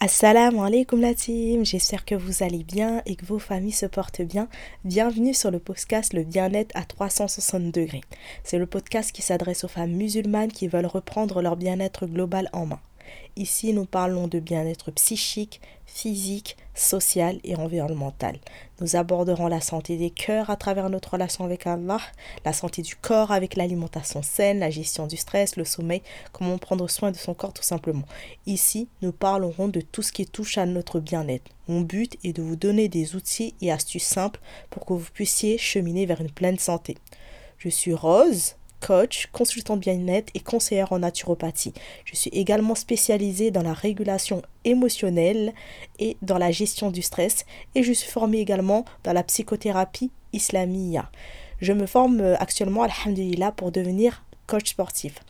Assalamu alaikum la team, j'espère que vous allez bien et que vos familles se portent bien. Bienvenue sur le podcast Le bien-être à 360 degrés. C'est le podcast qui s'adresse aux femmes musulmanes qui veulent reprendre leur bien-être global en main. Ici, nous parlons de bien-être psychique, physique, social et environnemental. Nous aborderons la santé des cœurs à travers notre relation avec Allah, la santé du corps avec l'alimentation saine, la gestion du stress, le sommeil, comment prendre soin de son corps tout simplement. Ici, nous parlerons de tout ce qui touche à notre bien-être. Mon but est de vous donner des outils et astuces simples pour que vous puissiez cheminer vers une pleine santé. Je suis Rose, coach, consultant bien-être et conseillère en naturopathie. Je suis également spécialisée dans la régulation émotionnelle et dans la gestion du stress et je suis formée également dans la psychothérapie islamia. Je me forme euh, actuellement, alhamdulillah, pour devenir coach sportif.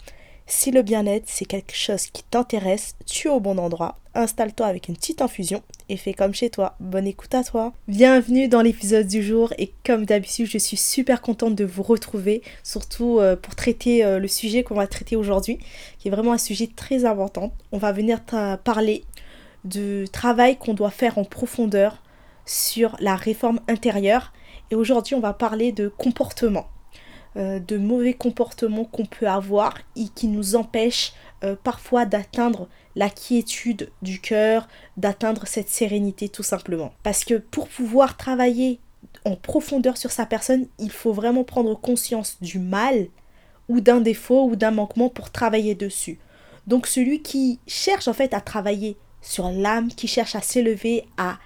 Si le bien-être, c'est quelque chose qui t'intéresse, tu es au bon endroit. Installe-toi avec une petite infusion et fais comme chez toi. Bonne écoute à toi. Bienvenue dans l'épisode du jour et comme d'habitude, je suis super contente de vous retrouver, surtout euh, pour traiter euh, le sujet qu'on va traiter aujourd'hui, qui est vraiment un sujet très important. On va venir parler du travail qu'on doit faire en profondeur sur la réforme intérieure et aujourd'hui, on va parler de comportement. Euh, de mauvais comportements qu'on peut avoir et qui nous empêchent euh, parfois d'atteindre la quiétude du cœur, d'atteindre cette sérénité tout simplement. Parce que pour pouvoir travailler en profondeur sur sa personne, il faut vraiment prendre conscience du mal ou d'un défaut ou d'un manquement pour travailler dessus. Donc celui qui cherche en fait à travailler sur l'âme, qui cherche à s'élever, à,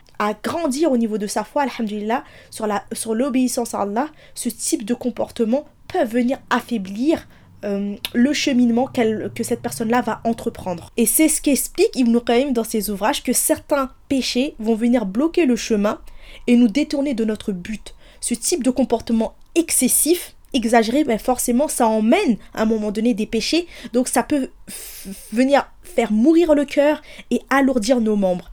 grandir au niveau de sa foi, alhamdulillah, sur, la, sur l'obéissance à Allah, ce type de comportement venir affaiblir euh, le cheminement que cette personne-là va entreprendre. Et c'est ce qu'explique Ibn Qayyim dans ses ouvrages, que certains péchés vont venir bloquer le chemin et nous détourner de notre but. Ce type de comportement excessif, exagéré, ben forcément ça emmène à un moment donné des péchés, donc ça peut venir faire mourir le cœur et alourdir nos membres.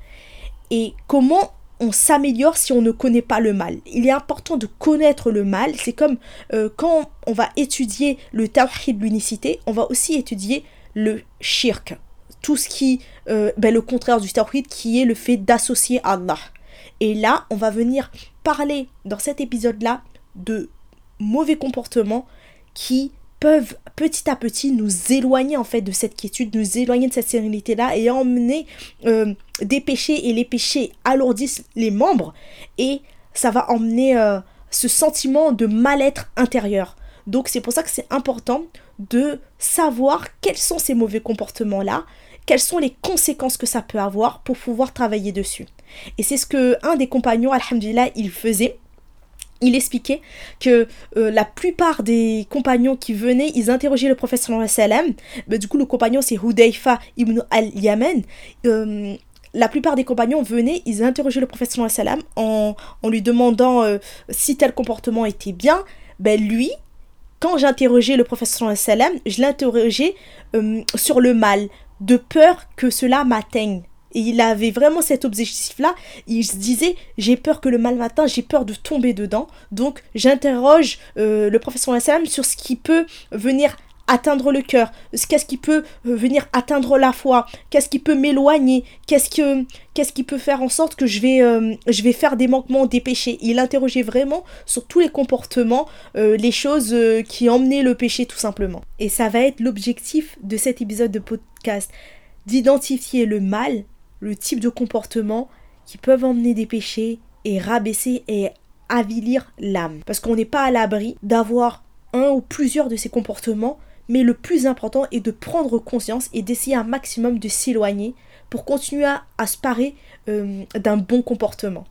Et comment on s'améliore si on ne connaît pas le mal. Il est important de connaître le mal. C'est comme euh, quand on va étudier le tawhid, l'unicité, on va aussi étudier le shirk. Tout ce qui, euh, ben, le contraire du tawhid, qui est le fait d'associer Allah. Et là, on va venir parler dans cet épisode-là de mauvais comportements qui peuvent petit à petit nous éloigner en fait de cette quiétude, nous éloigner de cette sérénité là et emmener euh, des péchés et les péchés alourdissent les membres et ça va emmener euh, ce sentiment de mal-être intérieur. Donc c'est pour ça que c'est important de savoir quels sont ces mauvais comportements là, quelles sont les conséquences que ça peut avoir pour pouvoir travailler dessus. Et c'est ce que un des compagnons, alhamdulillah, il faisait il que euh, la plupart des compagnons qui venaient, ils interrogeaient le prophète sallam. Mais du coup, le compagnon, c'est Hudayfa ibn al-Yamen. Euh, la plupart des compagnons venaient, ils interrogeaient le prophète sallam en, lui demandant euh, si tel comportement était bien. Ben lui, quand j'interrogeais le prophète sallam, je l'interrogeais sur le mal, de peur que cela m'atteigne. Il avait vraiment cet objectif-là. Il se disait, j'ai peur que le mal matin, j'ai peur de tomber dedans. Donc j'interroge euh, le professeur Salam sur ce qui peut venir atteindre le cœur, qu'est-ce qui peut euh, venir atteindre la foi, qu'est-ce qui peut m'éloigner, qu'est-ce que qu'est-ce qui peut faire en sorte que je vais euh, je vais faire des manquements, des péchés? Il interrogeait vraiment sur tous les comportements, les choses qui emmenaient le péché tout simplement. Et ça va être l'objectif de cet épisode de podcast, d'identifier le mal le type de comportement qui peuvent emmener des péchés et rabaisser et avilir l'âme. Parce qu'on n'est pas à l'abri d'avoir un ou plusieurs de ces comportements, mais le plus important est de prendre conscience et d'essayer un maximum de s'éloigner pour continuer à, se parer euh, d'un bon comportement.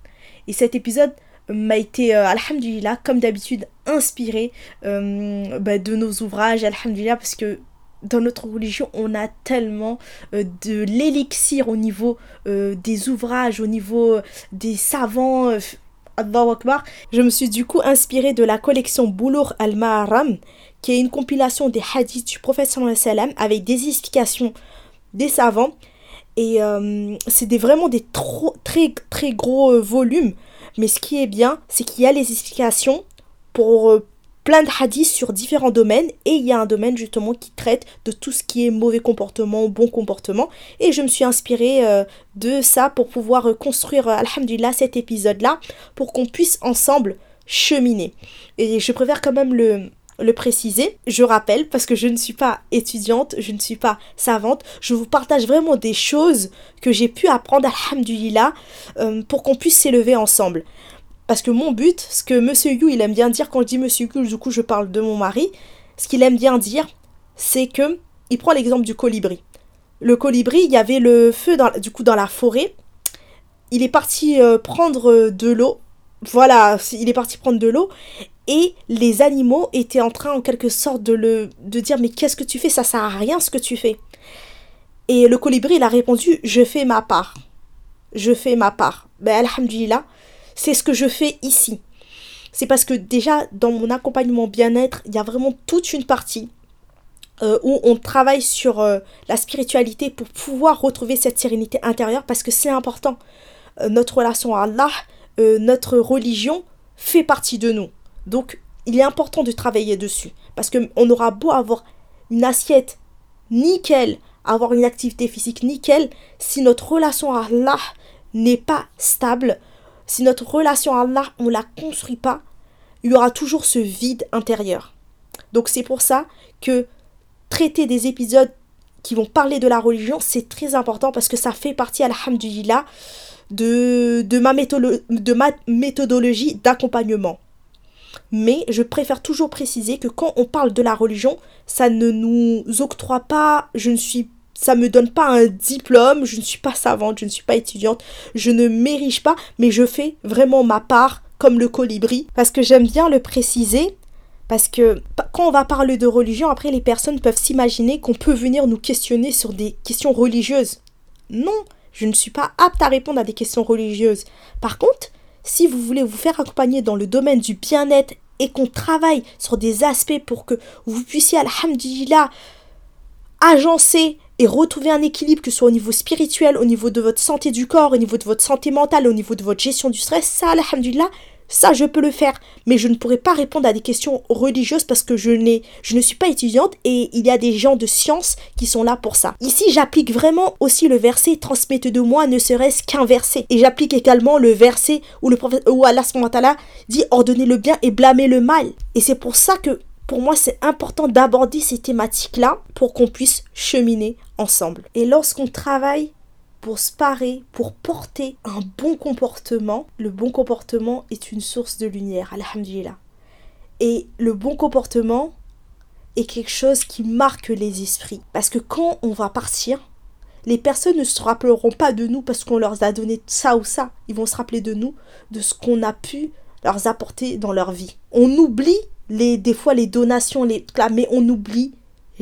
Et cet épisode m'a été, euh, alhamdulillah, comme d'habitude, inspiré euh, bah, de nos ouvrages, alhamdulillah, parce que dans notre religion, on a tellement euh, de l'élixir au niveau euh, des ouvrages, au niveau euh, des savants. Je me suis du coup inspirée de la collection Boulour al-Maharam, qui est une compilation des hadiths du prophète avec des explications des savants. Et c'est des, vraiment des très très gros volumes. Mais ce qui est bien, c'est qu'il y a les explications pour plein de hadiths sur différents domaines et il y a un domaine justement qui traite de tout ce qui est mauvais comportement, bon comportement et je me suis inspirée euh, de ça pour pouvoir euh, construire, euh, alhamdulillah, cet épisode-là pour qu'on puisse ensemble cheminer. Et je préfère quand même le, le préciser. Je rappelle, parce que je ne suis pas étudiante, je ne suis pas savante, je vous partage vraiment des choses que j'ai pu apprendre, alhamdulillah, pour qu'on puisse s'élever ensemble. Parce que mon but, ce que Monsieur Yu, il aime bien dire, quand je dis Monsieur Yu, du coup je parle de mon mari, ce qu'il aime bien dire, c'est que, il prend l'exemple du colibri. Le colibri, il y avait le feu dans, du coup dans la forêt, il est parti euh, prendre de l'eau, voilà, il est parti prendre de l'eau, et les animaux étaient en train en quelque sorte de le de dire mais qu'est-ce que tu fais? Ça sert à rien ce que tu fais. Et le colibri il a répondu je fais ma part. Je fais ma part. Ben alhamdulillah c'est ce que je fais ici. C'est parce que déjà, dans mon accompagnement bien-être, il y a vraiment toute une partie euh, où on travaille sur euh, la spiritualité pour pouvoir retrouver cette sérénité intérieure parce que c'est important. Euh, notre relation à Allah, notre religion fait partie de nous. Donc, il est important de travailler dessus parce qu'on aura beau avoir une assiette nickel, avoir une activité physique nickel, si notre relation à Allah n'est pas stable, si notre relation à Allah, on ne la construit pas, il y aura toujours ce vide intérieur. Donc c'est pour ça que traiter des épisodes qui vont parler de la religion, c'est très important parce que ça fait partie, alhamdulillah, de, ma, de ma méthodologie d'accompagnement. Mais je préfère toujours préciser que quand on parle de la religion, ça ne nous octroie pas, je ne suis ça me donne pas un diplôme, je ne suis pas savante, je ne suis pas étudiante, je ne m'érige pas, mais je fais vraiment ma part comme le colibri parce que j'aime bien le préciser parce que quand on va parler de religion, après les personnes peuvent s'imaginer qu'on peut venir nous questionner sur des questions religieuses. Non, je ne suis pas apte à répondre à des questions religieuses. Par contre, si vous voulez vous faire accompagner dans le domaine du bien-être et qu'on travaille sur des aspects pour que vous puissiez, alhamdulillah, agencer et retrouver un équilibre, que ce soit au niveau spirituel, au niveau de votre santé du corps, au niveau de votre santé mentale, au niveau de votre gestion du stress, ça, alhamdulillah, ça, je peux le faire. Mais je ne pourrais pas répondre à des questions religieuses parce que je, n'ai, je ne suis pas étudiante et il y a des gens de science qui sont là pour ça. Ici, j'applique vraiment aussi le verset transmettez de moi ne serait-ce qu'un verset. Et j'applique également le verset où, le prophète, où Allah dit ordonnez le bien et blâmez le mal. Et c'est pour ça que pour moi, c'est important d'aborder ces thématiques-là pour qu'on puisse cheminer ensemble. Et lorsqu'on travaille pour se parer, pour porter un bon comportement, le bon comportement est une source de lumière, alhamdulillah. Et le bon comportement est quelque chose qui marque les esprits. Parce que quand on va partir, les personnes ne se rappelleront pas de nous parce qu'on leur a donné ça ou ça. Ils vont se rappeler de nous, de ce qu'on a pu leur apporter dans leur vie. On oublie les, des fois les donations, les mais on oublie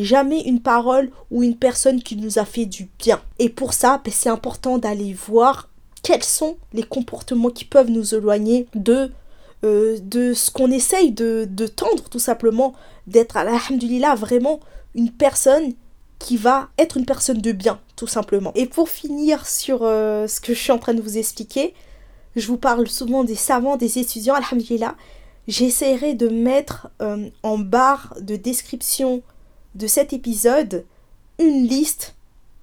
jamais une parole ou une personne qui nous a fait du bien. Et pour ça, ben, c'est important d'aller voir quels sont les comportements qui peuvent nous éloigner de, euh, ce qu'on essaye de, de, tendre tout simplement, d'être, alhamdulillah, vraiment une personne qui va être une personne de bien, tout simplement. Et pour finir sur euh, ce que je suis en train de vous expliquer, je vous parle souvent des savants, des étudiants, alhamdulillah, j'essaierai de mettre euh, en barre de description de cet épisode une liste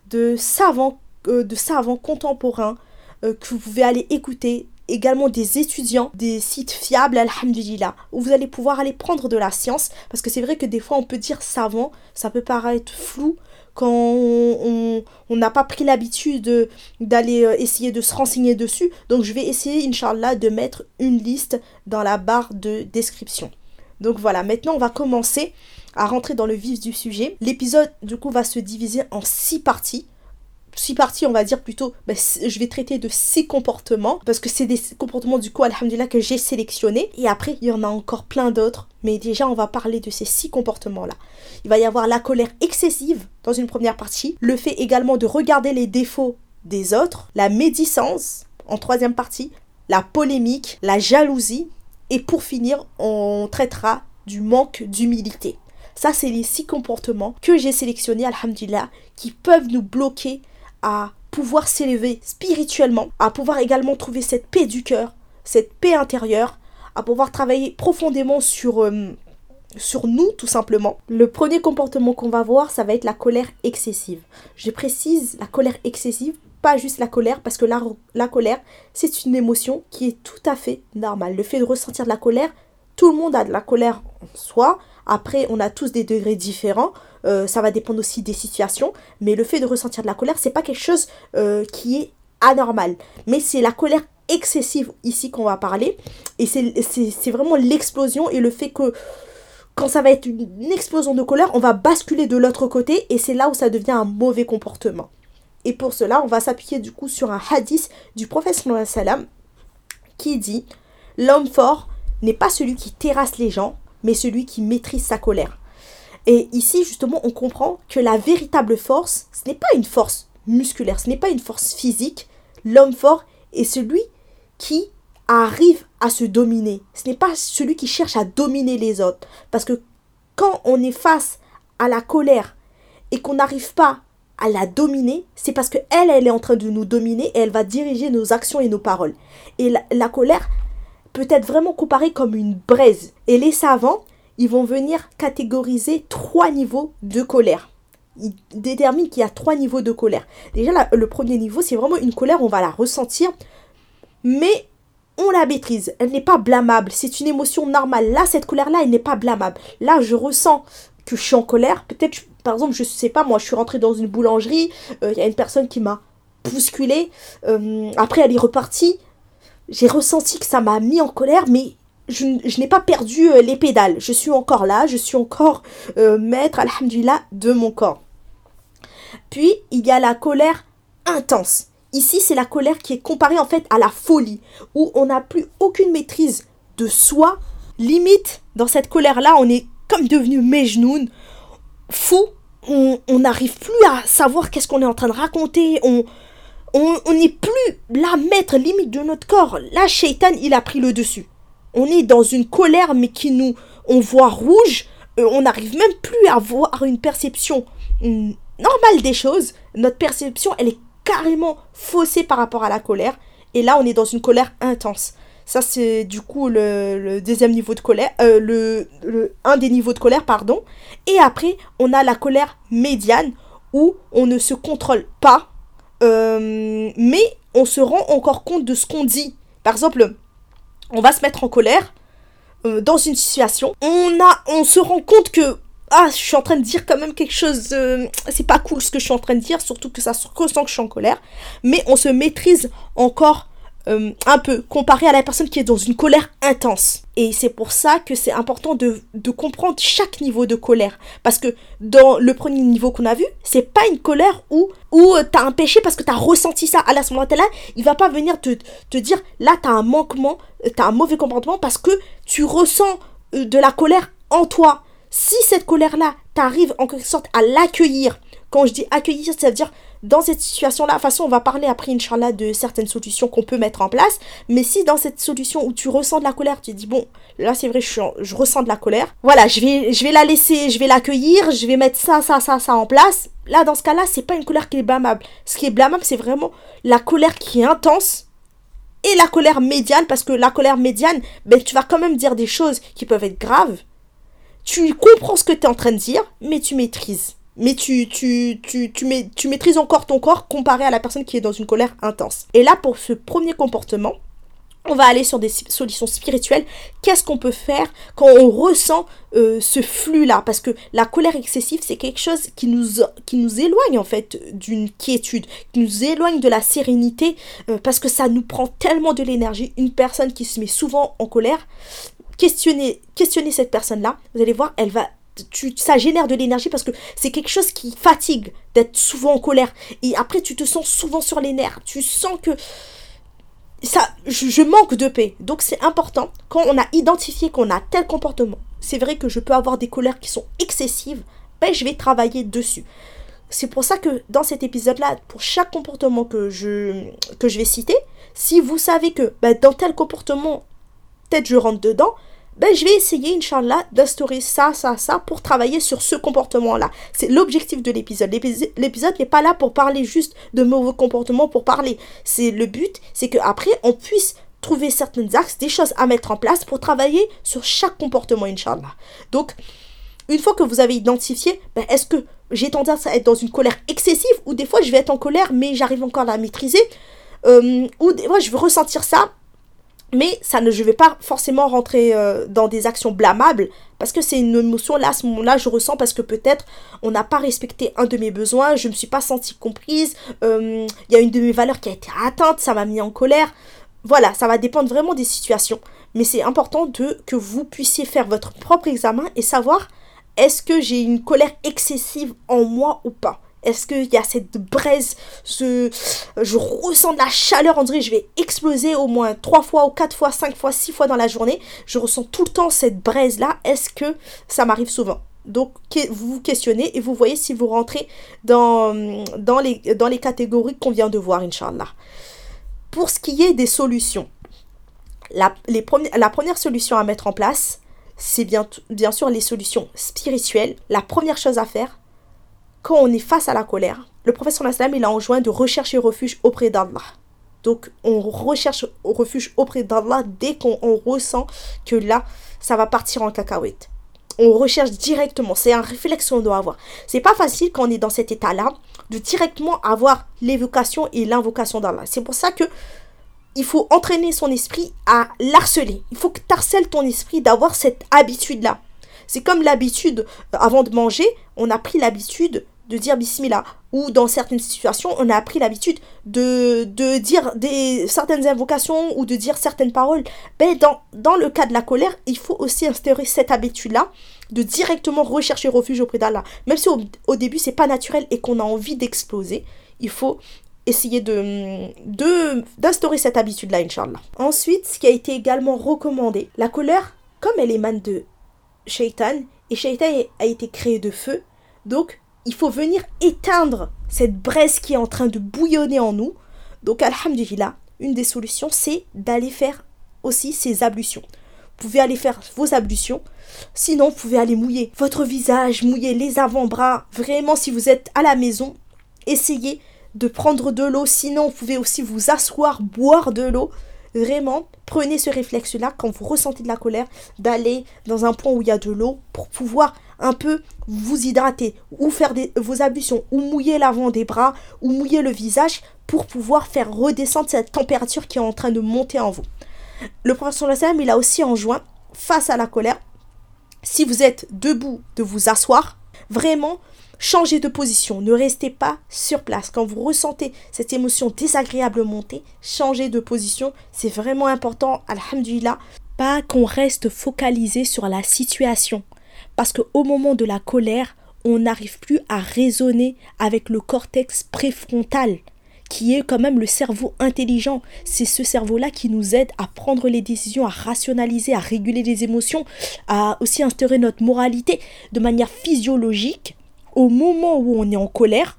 de savants, euh, de savants contemporains euh, que vous pouvez aller écouter, également des étudiants, des sites fiables, alhamdulillah, où vous allez pouvoir aller prendre de la science, parce que c'est vrai que des fois on peut dire savant, ça peut paraître flou, quand on n'a pas pris l'habitude d'aller euh, essayer de se renseigner dessus. Donc je vais essayer, Inch'Allah, de mettre une liste dans la barre de description. Donc voilà, maintenant on va commencer à rentrer dans le vif du sujet. L'épisode, du coup, va se diviser en six parties six parties, on va dire plutôt, ben, je vais traiter de six comportements, parce que c'est des comportements du coup, alhamdulillah, que j'ai sélectionnés. Et après, il y en a encore plein d'autres, mais déjà, on va parler de ces six comportements-là. Il va y avoir la colère excessive dans une première partie, le fait également de regarder les défauts des autres, la médisance en troisième partie, la polémique, la jalousie, et pour finir, on traitera du manque d'humilité. Ça, c'est les six comportements que j'ai sélectionnés, alhamdulillah, qui peuvent nous bloquer à pouvoir s'élever spirituellement, à pouvoir également trouver cette paix du cœur, cette paix intérieure, à pouvoir travailler profondément sur, euh, sur nous tout simplement. Le premier comportement qu'on va voir, ça va être la colère excessive. Je précise la colère excessive, pas juste la colère, parce que la, la colère, c'est une émotion qui est tout à fait normale. Le fait de ressentir de la colère, tout le monde a de la colère en soi. Après, on a tous des degrés différents. Euh, ça va dépendre aussi des situations. Mais le fait de ressentir de la colère, c'est pas quelque chose euh, qui est anormal. Mais c'est la colère excessive ici qu'on va parler. Et c'est vraiment l'explosion et le fait que quand ça va être une explosion de colère, on va basculer de l'autre côté et c'est là où ça devient un mauvais comportement. Et pour cela, on va s'appuyer du coup sur un hadith du prophète sallam qui dit L'homme fort n'est pas celui qui terrasse les gens, mais celui qui maîtrise sa colère. Et ici, justement, on comprend que la véritable force, ce n'est pas une force musculaire, ce n'est pas une force physique. L'homme fort est celui qui arrive à se dominer. Ce n'est pas celui qui cherche à dominer les autres. Parce que quand on est face à la colère et qu'on n'arrive pas à la dominer, c'est parce qu'elle, elle est en train de nous dominer et elle va diriger nos actions et nos paroles. Et la colère, peut être vraiment comparé comme une braise. Et les savants, ils vont venir catégoriser trois niveaux de colère. Ils déterminent qu'il y a trois niveaux de colère. Déjà, le premier niveau, c'est vraiment une colère, on va la ressentir, mais on la maîtrise. Elle n'est pas blâmable. C'est une émotion normale. Là, cette colère-là, elle n'est pas blâmable. Là, je ressens que je suis en colère. Peut-être, par exemple, je sais pas, moi, je suis rentrée dans une boulangerie. Euh, il y a une personne qui m'a bousculé. Euh, après, elle est repartie j'ai ressenti que ça m'a mis en colère, mais je, n'ai pas perdu euh, les pédales. Je suis encore là, je suis encore euh, maître, alhamdulillah, de mon corps. Puis, il y a la colère intense. Ici, c'est la colère qui est comparée en fait à la folie, où on n'a plus aucune maîtrise de soi. Limite, dans cette colère-là, on est comme devenu mejnoun, fou. On n'arrive plus à savoir qu'est-ce qu'on est en train de raconter. On, on n'est plus la maître limite de notre corps. Là, Shaitan, il a pris le dessus. On est dans une colère, mais qui nous, on voit rouge. Euh, on n'arrive même plus à avoir une perception normale des choses. Notre perception, elle est carrément faussée par rapport à la colère. Et là, on est dans une colère intense. Ça, c'est du coup le, deuxième niveau de colère, euh, le, un des niveaux de colère, pardon. Et après, on a la colère médiane où on ne se contrôle pas euh, mais on se rend encore compte de ce qu'on dit. Par exemple, on va se mettre en colère euh, dans une situation. On, se rend compte que ah, je suis en train de dire quand même quelque chose. c'est pas cool ce que je suis en train de dire, surtout que ça se ressent que je suis en colère. Mais on se maîtrise encore euh, un peu comparé à la personne qui est dans une colère intense. Et c'est pour ça que c'est important de, comprendre chaque niveau de colère. Parce que dans le premier niveau qu'on a vu, c'est pas une colère où, où euh, t'as un péché parce que t'as ressenti ça. À ce moment-là, il va pas venir te, te dire là t'as un manquement, euh, t'as un mauvais comportement parce que tu ressens de la colère en toi. Si cette colère-là, t'arrives en quelque sorte à l'accueillir. Quand je dis accueillir, ça veut dire dans cette situation-là, de toute façon, on va parler après, Inch'Allah, de certaines solutions qu'on peut mettre en place. Mais si dans cette solution où tu ressens de la colère, tu dis, bon, là, c'est vrai, je, ressens de la colère. Voilà, je vais, je vais la laisser, je vais l'accueillir, je vais mettre ça, ça, ça, ça en place. Là, dans ce cas-là, c'est pas une colère qui est blâmable. Ce qui est blâmable, c'est vraiment la colère qui est intense et la colère médiane, parce que la colère médiane, ben, tu vas quand même dire des choses qui peuvent être graves. Tu comprends ce que tu es en train de dire, mais tu maîtrises mais tu, tu, tu, tu, tu maîtrises encore ton corps comparé à la personne qui est dans une colère intense. Et là, pour ce premier comportement, on va aller sur des solutions spirituelles. Qu'est-ce qu'on peut faire quand on ressent euh, ce flux-là? Parce que la colère excessive, c'est quelque chose qui nous, qui nous éloigne en fait d'une quiétude, qui nous éloigne de la sérénité, euh, parce que ça nous prend tellement de l'énergie. Une personne qui se met souvent en colère, questionnez, questionnez cette personne-là, vous allez voir, elle va tu, ça génère de l'énergie parce que c'est quelque chose qui fatigue d'être souvent en colère. Et après, tu te sens souvent sur les nerfs. Tu sens que ça, je, manque de paix. Donc c'est important, quand on a identifié qu'on a tel comportement, c'est vrai que je peux avoir des colères qui sont excessives, ben je vais travailler dessus. C'est pour ça que dans cet épisode-là, pour chaque comportement que je, que je vais citer, si vous savez que ben, dans tel comportement, peut-être je rentre dedans, ben, je vais essayer, Inch'Allah, d'instaurer ça, ça, ça pour travailler sur ce comportement-là. C'est l'objectif de l'épisode. L'épisode n'est pas là pour parler juste de mauvais comportements pour parler. C'est le but, c'est qu'après, on puisse trouver certains axes, des choses à mettre en place pour travailler sur chaque comportement, Inch'Allah. Donc, une fois que vous avez identifié, ben, est-ce que j'ai tendance à être dans une colère excessive ou des fois je vais être en colère mais j'arrive encore à la maîtriser euh, ou des fois je veux ressentir ça mais ça ne je vais pas forcément rentrer euh, dans des actions blâmables parce que c'est une émotion là à ce moment-là je ressens parce que peut-être on n'a pas respecté un de mes besoins je ne me suis pas sentie comprise euh, il y a une de mes valeurs qui a été atteinte ça m'a mis en colère. Voilà ça va dépendre vraiment des situations. Mais c'est important que vous puissiez faire votre propre examen et savoir est-ce que j'ai une colère excessive en moi ou pas Est-ce qu'il y a cette braise, ce... je ressens de la chaleur, on dirait que je vais exploser au moins 3 fois ou 4 fois, 5 fois, 6 fois dans la journée. Je ressens tout le temps cette braise-là. Est-ce que ça m'arrive souvent? Donc, vous vous questionnez et vous voyez si vous rentrez dans, dans, les, dans les catégories qu'on vient de voir, Inch'Allah. Pour ce qui est des solutions, la, les première solution à mettre en place, c'est bien, bien sûr les solutions spirituelles. La première chose à faire, quand on est face à la colère, le professeur Nassim, il a enjoint de rechercher refuge auprès d'Allah. Donc, on recherche refuge auprès d'Allah dès qu'on ressent que là, ça va partir en cacahuète. On recherche directement. C'est un réflexe qu'on doit avoir. C'est pas facile quand on est dans cet état-là de directement avoir l'évocation et l'invocation d'Allah. C'est pour ça que il faut entraîner son esprit à l'harceler. Il faut que tu harcèles ton esprit d'avoir cette habitude-là. C'est comme l'habitude, euh, avant de manger, on a pris l'habitude de dire bismillah. Ou dans certaines situations, on a appris l'habitude de, de dire des, certaines invocations ou de dire certaines paroles. Ben, dans, dans le cas de la colère, il faut aussi instaurer cette habitude-là de directement rechercher refuge auprès d'Allah. Même si au, début, c'est pas naturel et qu'on a envie d'exploser, il faut essayer de d'instaurer cette habitude-là, Inch'Allah. Ensuite, ce qui a été également recommandé, la colère, comme elle émane de Shaitan, et Shaitan a été créé de feu, donc il faut venir éteindre cette braise qui est en train de bouillonner en nous. Donc, Alhamdulillah, une des solutions, c'est d'aller faire aussi ces ablutions. Vous pouvez aller faire vos ablutions. Sinon, vous pouvez aller mouiller votre visage, mouiller les avant-bras. Vraiment, si vous êtes à la maison, essayez de prendre de l'eau. Sinon, vous pouvez aussi vous asseoir, boire de l'eau. Vraiment, prenez ce réflexe-là quand vous ressentez de la colère, d'aller dans un point où il y a de l'eau pour pouvoir un peu vous hydrater ou faire vos ablutions ou mouiller l'avant des bras ou mouiller le visage pour pouvoir faire redescendre cette température qui est en train de monter en vous. Le professeur Lassalam, il a aussi enjoint, face à la colère, si vous êtes debout, de vous asseoir, vraiment Changez de position, ne restez pas sur place. Quand vous ressentez cette émotion désagréable monter, changez de position. C'est vraiment important, alhamdulillah. Pas qu'on reste focalisé sur la situation. Parce qu'au moment de la colère, on n'arrive plus à raisonner avec le cortex préfrontal qui est quand même le cerveau intelligent. C'est ce cerveau-là qui nous aide à prendre les décisions, à rationaliser, à réguler les émotions, à aussi instaurer notre moralité de manière physiologique au moment où on est en colère,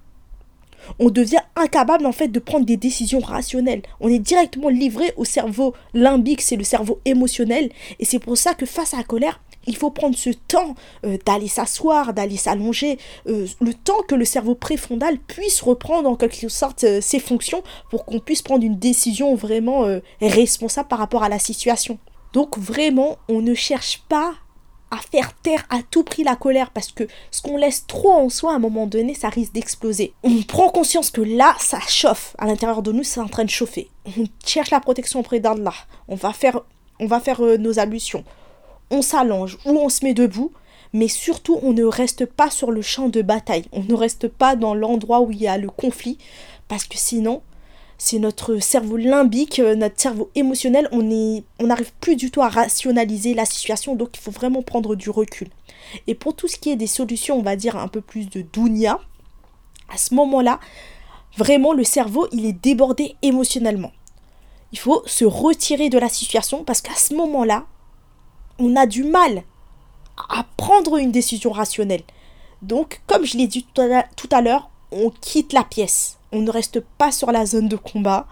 on devient incapable en fait de prendre des décisions rationnelles. On est directement livré au cerveau limbique, c'est le cerveau émotionnel. Et c'est pour ça que face à la colère, il faut prendre ce temps euh, d'aller s'asseoir, d'aller s'allonger, euh, le temps que le cerveau préfrontal puisse reprendre en quelque sorte euh, ses fonctions pour qu'on puisse prendre une décision vraiment responsable par rapport à la situation. Donc vraiment, on ne cherche pas faire taire à tout prix la colère parce que ce qu'on laisse trop en soi à un moment donné, ça risque d'exploser. On prend conscience que là, ça chauffe. À l'intérieur de nous, c'est en train de chauffer. On cherche la protection auprès d'Allah. On va faire, on va faire euh, nos ablutions. On s'allonge ou on se met debout. Mais surtout, on ne reste pas sur le champ de bataille. On ne reste pas dans l'endroit où il y a le conflit. Parce que sinon, c'est notre cerveau limbique, euh, notre cerveau émotionnel, on on n'arrive plus du tout à rationaliser la situation, donc il faut vraiment prendre du recul. Et pour tout ce qui est des solutions, on va dire un peu plus de dounia, à ce moment-là, vraiment le cerveau, il est débordé émotionnellement. Il faut se retirer de la situation parce qu'à ce moment-là, on a du mal à prendre une décision rationnelle. Donc, comme je l'ai dit tout à l'heure, on quitte la pièce on ne reste pas sur la zone de combat.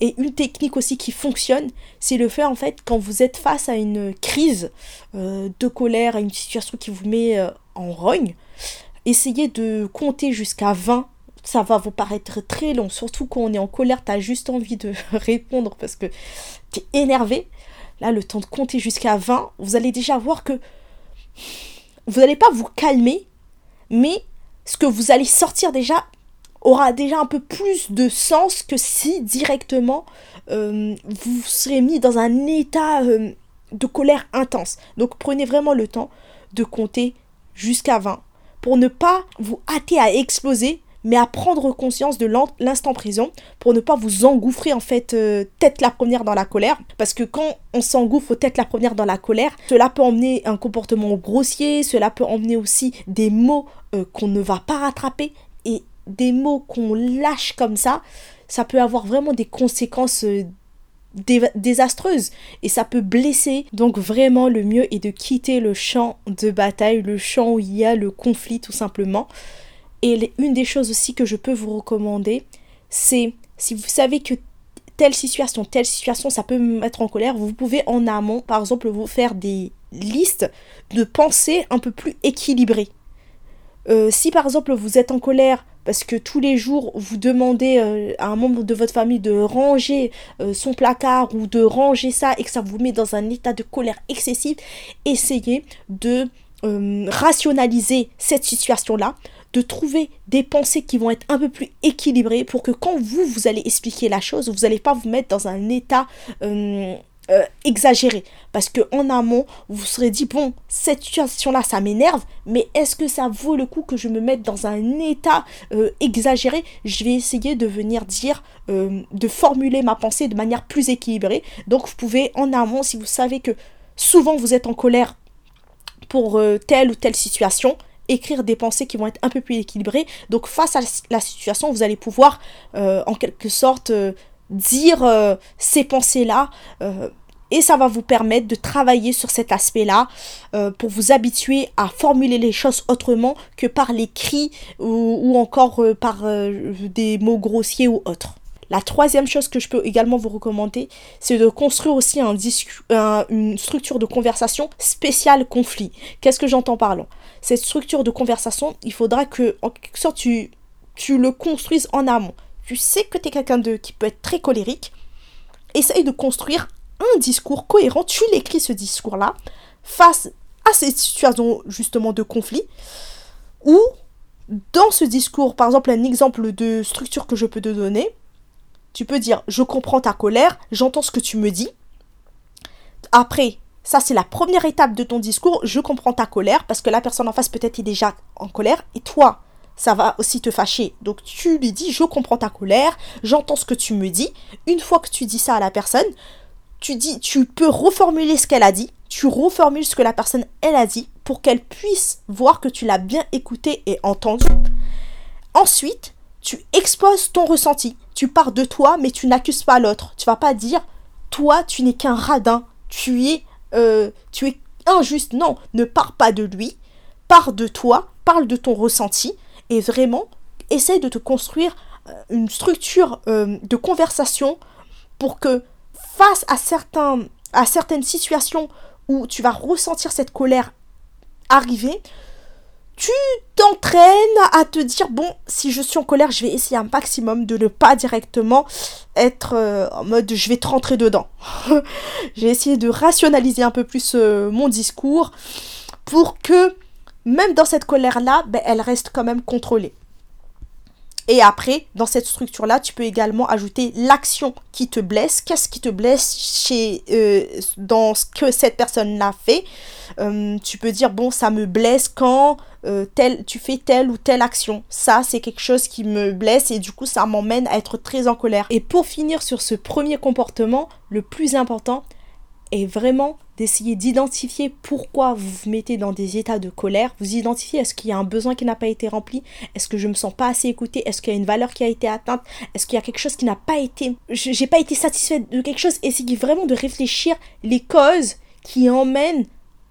Et une technique aussi qui fonctionne, c'est le fait en fait quand vous êtes face à une crise euh, de colère, à une situation qui vous met euh, en rogne, essayez de compter jusqu'à 20, ça va vous paraître très long, surtout quand on est en colère, tu as juste envie de répondre parce que tu es énervé. Là, le temps de compter jusqu'à 20, vous allez déjà voir que vous n'allez pas vous calmer, mais ce que vous allez sortir déjà aura déjà un peu plus de sens que si directement euh, vous serez mis dans un état euh, de colère intense. Donc prenez vraiment le temps de compter jusqu'à 20 pour ne pas vous hâter à exploser mais à prendre conscience de l'instant présent pour ne pas vous engouffrer en fait euh, tête la première dans la colère. Parce que quand on s'engouffre tête la première dans la colère, cela peut emmener un comportement grossier, cela peut emmener aussi des mots qu'on ne va pas rattraper des mots qu'on lâche comme ça, ça peut avoir vraiment des conséquences euh, désastreuses et ça peut blesser. Donc vraiment le mieux est de quitter le champ de bataille, le champ où il y a le conflit tout simplement. Et une des choses aussi que je peux vous recommander, c'est si vous savez que telle situation, telle situation, ça peut me mettre en colère, vous pouvez en amont, par exemple, vous faire des listes de pensées un peu plus équilibrées. Euh, si par exemple vous êtes en colère parce que tous les jours vous demandez euh, à un membre de votre famille de ranger euh, son placard ou de ranger ça et que ça vous met dans un état de colère excessive, essayez de rationaliser cette situation-là de trouver des pensées qui vont être un peu plus équilibrées pour que quand vous, vous allez expliquer la chose, vous n'allez pas vous mettre dans un état euh, euh, exagéré. Parce que en amont, vous serez dit, bon, cette situation-là, ça m'énerve, mais est-ce que ça vaut le coup que je me mette dans un état euh, exagéré? Je vais essayer de venir dire, de formuler ma pensée de manière plus équilibrée. Donc vous pouvez en amont, si vous savez que souvent vous êtes en colère pour telle ou telle situation, écrire des pensées qui vont être un peu plus équilibrées. Donc face à la situation, vous allez pouvoir euh, en quelque sorte euh, dire euh, ces pensées-là. et ça va vous permettre de travailler sur cet aspect-là pour vous habituer à formuler les choses autrement que par les cris ou encore par des mots grossiers ou autres. La troisième chose que je peux également vous recommander, c'est de construire aussi un une structure de conversation spéciale conflit. Qu'est-ce que j'entends par Cette structure de conversation, il faudra que, en quelque sorte, tu, tu le construises en amont. Tu sais que tu es quelqu'un de qui peut être très colérique. Essaye de construire un discours cohérent. Tu l'écris ce discours-là face à cette situation justement de conflit. Ou dans ce discours, par exemple, un exemple de structure que je peux te donner, tu peux dire je comprends ta colère, j'entends ce que tu me dis. Après, ça c'est la première étape de ton discours, je comprends ta colère parce que la personne en face peut-être est déjà en colère et toi ça va aussi te fâcher. Donc tu lui dis je comprends ta colère, j'entends ce que tu me dis. Une fois que tu dis ça à la personne, tu dis tu peux reformuler ce qu'elle a dit, tu reformules ce que la personne elle a dit pour qu'elle puisse voir que tu l'as bien écouté et entendu. Ensuite, tu exposes ton ressenti. Tu pars de toi, mais tu n'accuses pas l'autre. Tu vas pas dire, toi, tu n'es qu'un radin. Tu es, euh, tu es injuste. Non, ne pars pas de lui. Pars de toi. Parle de ton ressenti. Et vraiment, essaye de te construire euh, une structure euh, de conversation pour que face à, certaines situations où tu vas ressentir cette colère arriver, tu t'entraînes à te dire bon si je suis en colère je vais essayer un maximum de ne pas directement être euh, en mode je vais te rentrer dedans. J'ai essayé de rationaliser un peu plus mon discours pour que même dans cette colère là ben, elle reste quand même contrôlée et après, dans cette structure-là, tu peux également ajouter l'action qui te blesse. Qu'est-ce qui te blesse chez, euh, dans ce que cette personne-là fait? Euh, Tu peux dire, bon, ça me blesse quand euh, tu fais telle ou telle action. Ça, c'est quelque chose qui me blesse et du coup, ça m'emmène à être très en colère. Et pour finir sur ce premier comportement, le plus important est vraiment d'essayer d'identifier pourquoi vous vous mettez dans des états de colère. Vous identifiez est-ce qu'il y a un besoin qui n'a pas été rempli? Est-ce que je me sens pas assez écoutée? Est-ce qu'il y a une valeur qui a été atteinte? Est-ce qu'il y a quelque chose qui n'a pas été... J'ai pas été satisfaite de quelque chose? Essayez vraiment de réfléchir les causes qui emmènent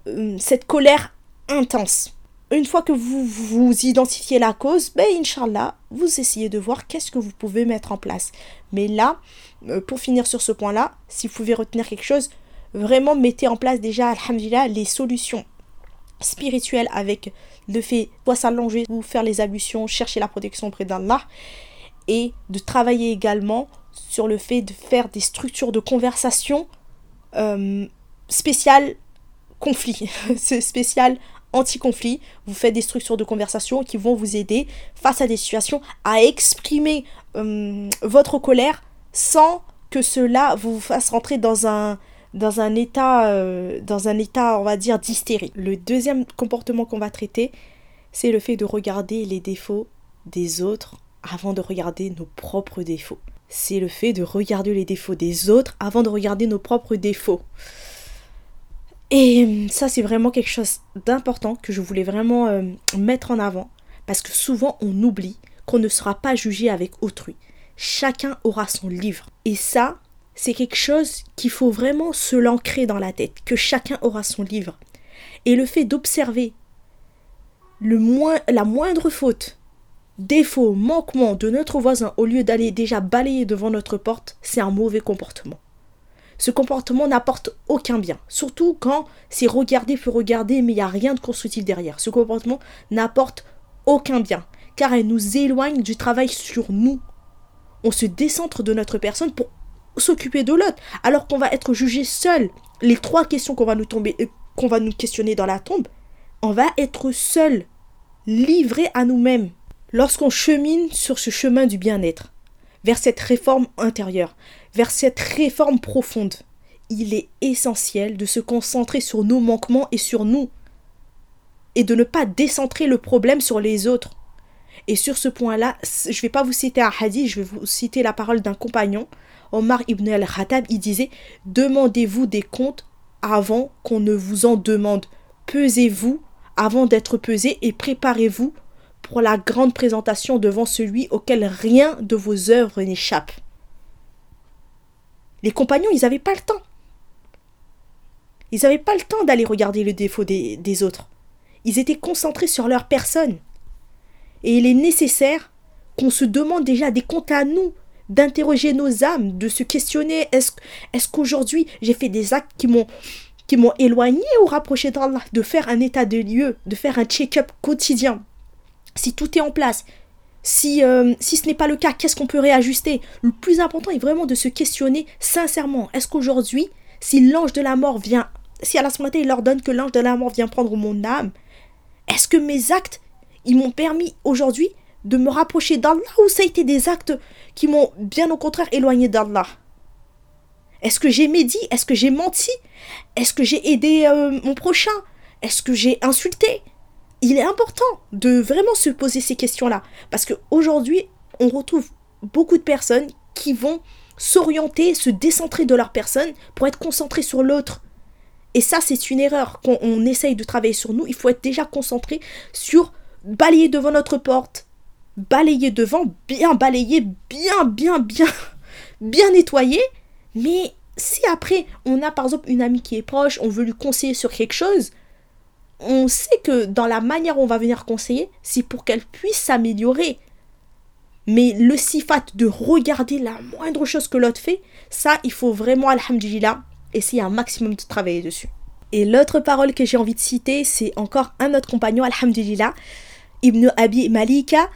euh, cette colère intense. Une fois que vous, vous identifiez la cause, ben Inch'Allah, vous essayez de voir qu'est-ce que vous pouvez mettre en place. Mais là, euh, pour finir sur ce point-là, si vous pouvez retenir quelque chose, vraiment mettez en place déjà, alhamdulillah, les solutions spirituel avec le fait de s'allonger ou faire les ablutions, chercher la protection auprès d'Allah et de travailler également sur le fait de faire des structures de conversation euh, spéciales conflit, spéciales anti-conflit. Vous faites des structures de conversation qui vont vous aider face à des situations à exprimer euh, votre colère sans que cela vous fasse rentrer dans un, dans un état, euh, dans un état, on va dire, d'hystérie. Le deuxième comportement qu'on va traiter, c'est le fait de regarder les défauts des autres avant de regarder nos propres défauts. C'est le fait de regarder les défauts des autres avant de regarder nos propres défauts. Et euh, ça, c'est vraiment quelque chose d'important que je voulais vraiment euh, mettre en avant. Parce que souvent, on oublie qu'on ne sera pas jugé avec autrui. Chacun aura son livre. Et ça, c'est quelque chose qu'il faut vraiment se l'ancrer dans la tête, que chacun aura son livre. Et le fait d'observer le moins, la moindre faute, défaut, manquement de notre voisin au lieu d'aller déjà balayer devant notre porte, c'est un mauvais comportement. Ce comportement n'apporte aucun bien, surtout quand c'est regarder pour regarder mais il n'y a rien de constructif derrière. Ce comportement n'apporte aucun bien, car elle nous éloigne du travail sur nous. On se décentre de notre personne pour s'occuper de l'autre, alors qu'on va être jugé seul. Les trois questions qu'on va nous tomber, euh, qu'on va nous questionner dans la tombe, on va être seul, livré à nous-mêmes. Lorsqu'on chemine sur ce chemin du bien-être, vers cette réforme intérieure, vers cette réforme profonde, il est essentiel de se concentrer sur nos manquements et sur nous, et de ne pas décentrer le problème sur les autres. Et sur ce point-là, je ne vais pas vous citer un hadith, je vais vous citer la parole d'un compagnon, Omar ibn al-Khattab, il disait Demandez-vous des comptes avant qu'on ne vous en demande. Pesez-vous avant d'être pesé et préparez-vous pour la grande présentation devant celui auquel rien de vos œuvres n'échappe. Les compagnons, ils n'avaient pas le temps. Ils n'avaient pas le temps d'aller regarder le défaut des, des autres. Ils étaient concentrés sur leur personne. Et il est nécessaire qu'on se demande déjà des comptes à nous, d'interroger nos âmes, de se questionner est-ce est qu'aujourd'hui j'ai fait des actes qui m'ont éloigné ou rapproché d'Allah, de faire un état de lieu, de faire un check-up quotidien? Si tout est en place, si, euh, si ce n'est pas le cas, qu'est-ce qu'on peut réajuster? Le plus important est vraiment de se questionner sincèrement. Est-ce qu'aujourd'hui, si l'ange de la mort vient, si à la moment il ordonne que l'ange de la mort vient prendre mon âme, est-ce que mes actes, ils m'ont permis aujourd'hui de me rapprocher d'Allah ou ça a été des actes qui m'ont bien au contraire éloigné d'Allah? Est-ce que j'ai médit? Est-ce que j'ai menti? Est-ce que j'ai aidé euh, mon prochain? Est-ce que j'ai insulté? Il est important de vraiment se poser ces questions-là. Parce qu'aujourd'hui, on retrouve beaucoup de personnes qui vont s'orienter, se décentrer de leur personne pour être concentrés sur l'autre. Et ça, c'est une erreur. Quand on essaye de travailler sur nous, il faut être déjà concentré sur balayer devant notre porte, balayer devant, bien balayer, bien, bien, bien, bien nettoyer. Mais si après, on a par exemple une amie qui est proche, on veut lui conseiller sur quelque chose, on sait que dans la manière où on va venir conseiller, c'est pour qu'elle puisse s'améliorer. Mais le sifat de regarder la moindre chose que l'autre fait, ça, il faut vraiment, alhamdulillah, essayer un maximum de travailler dessus. Et l'autre parole que j'ai envie de citer, c'est encore un autre compagnon, alhamdulillah, Ibn Abi Malika,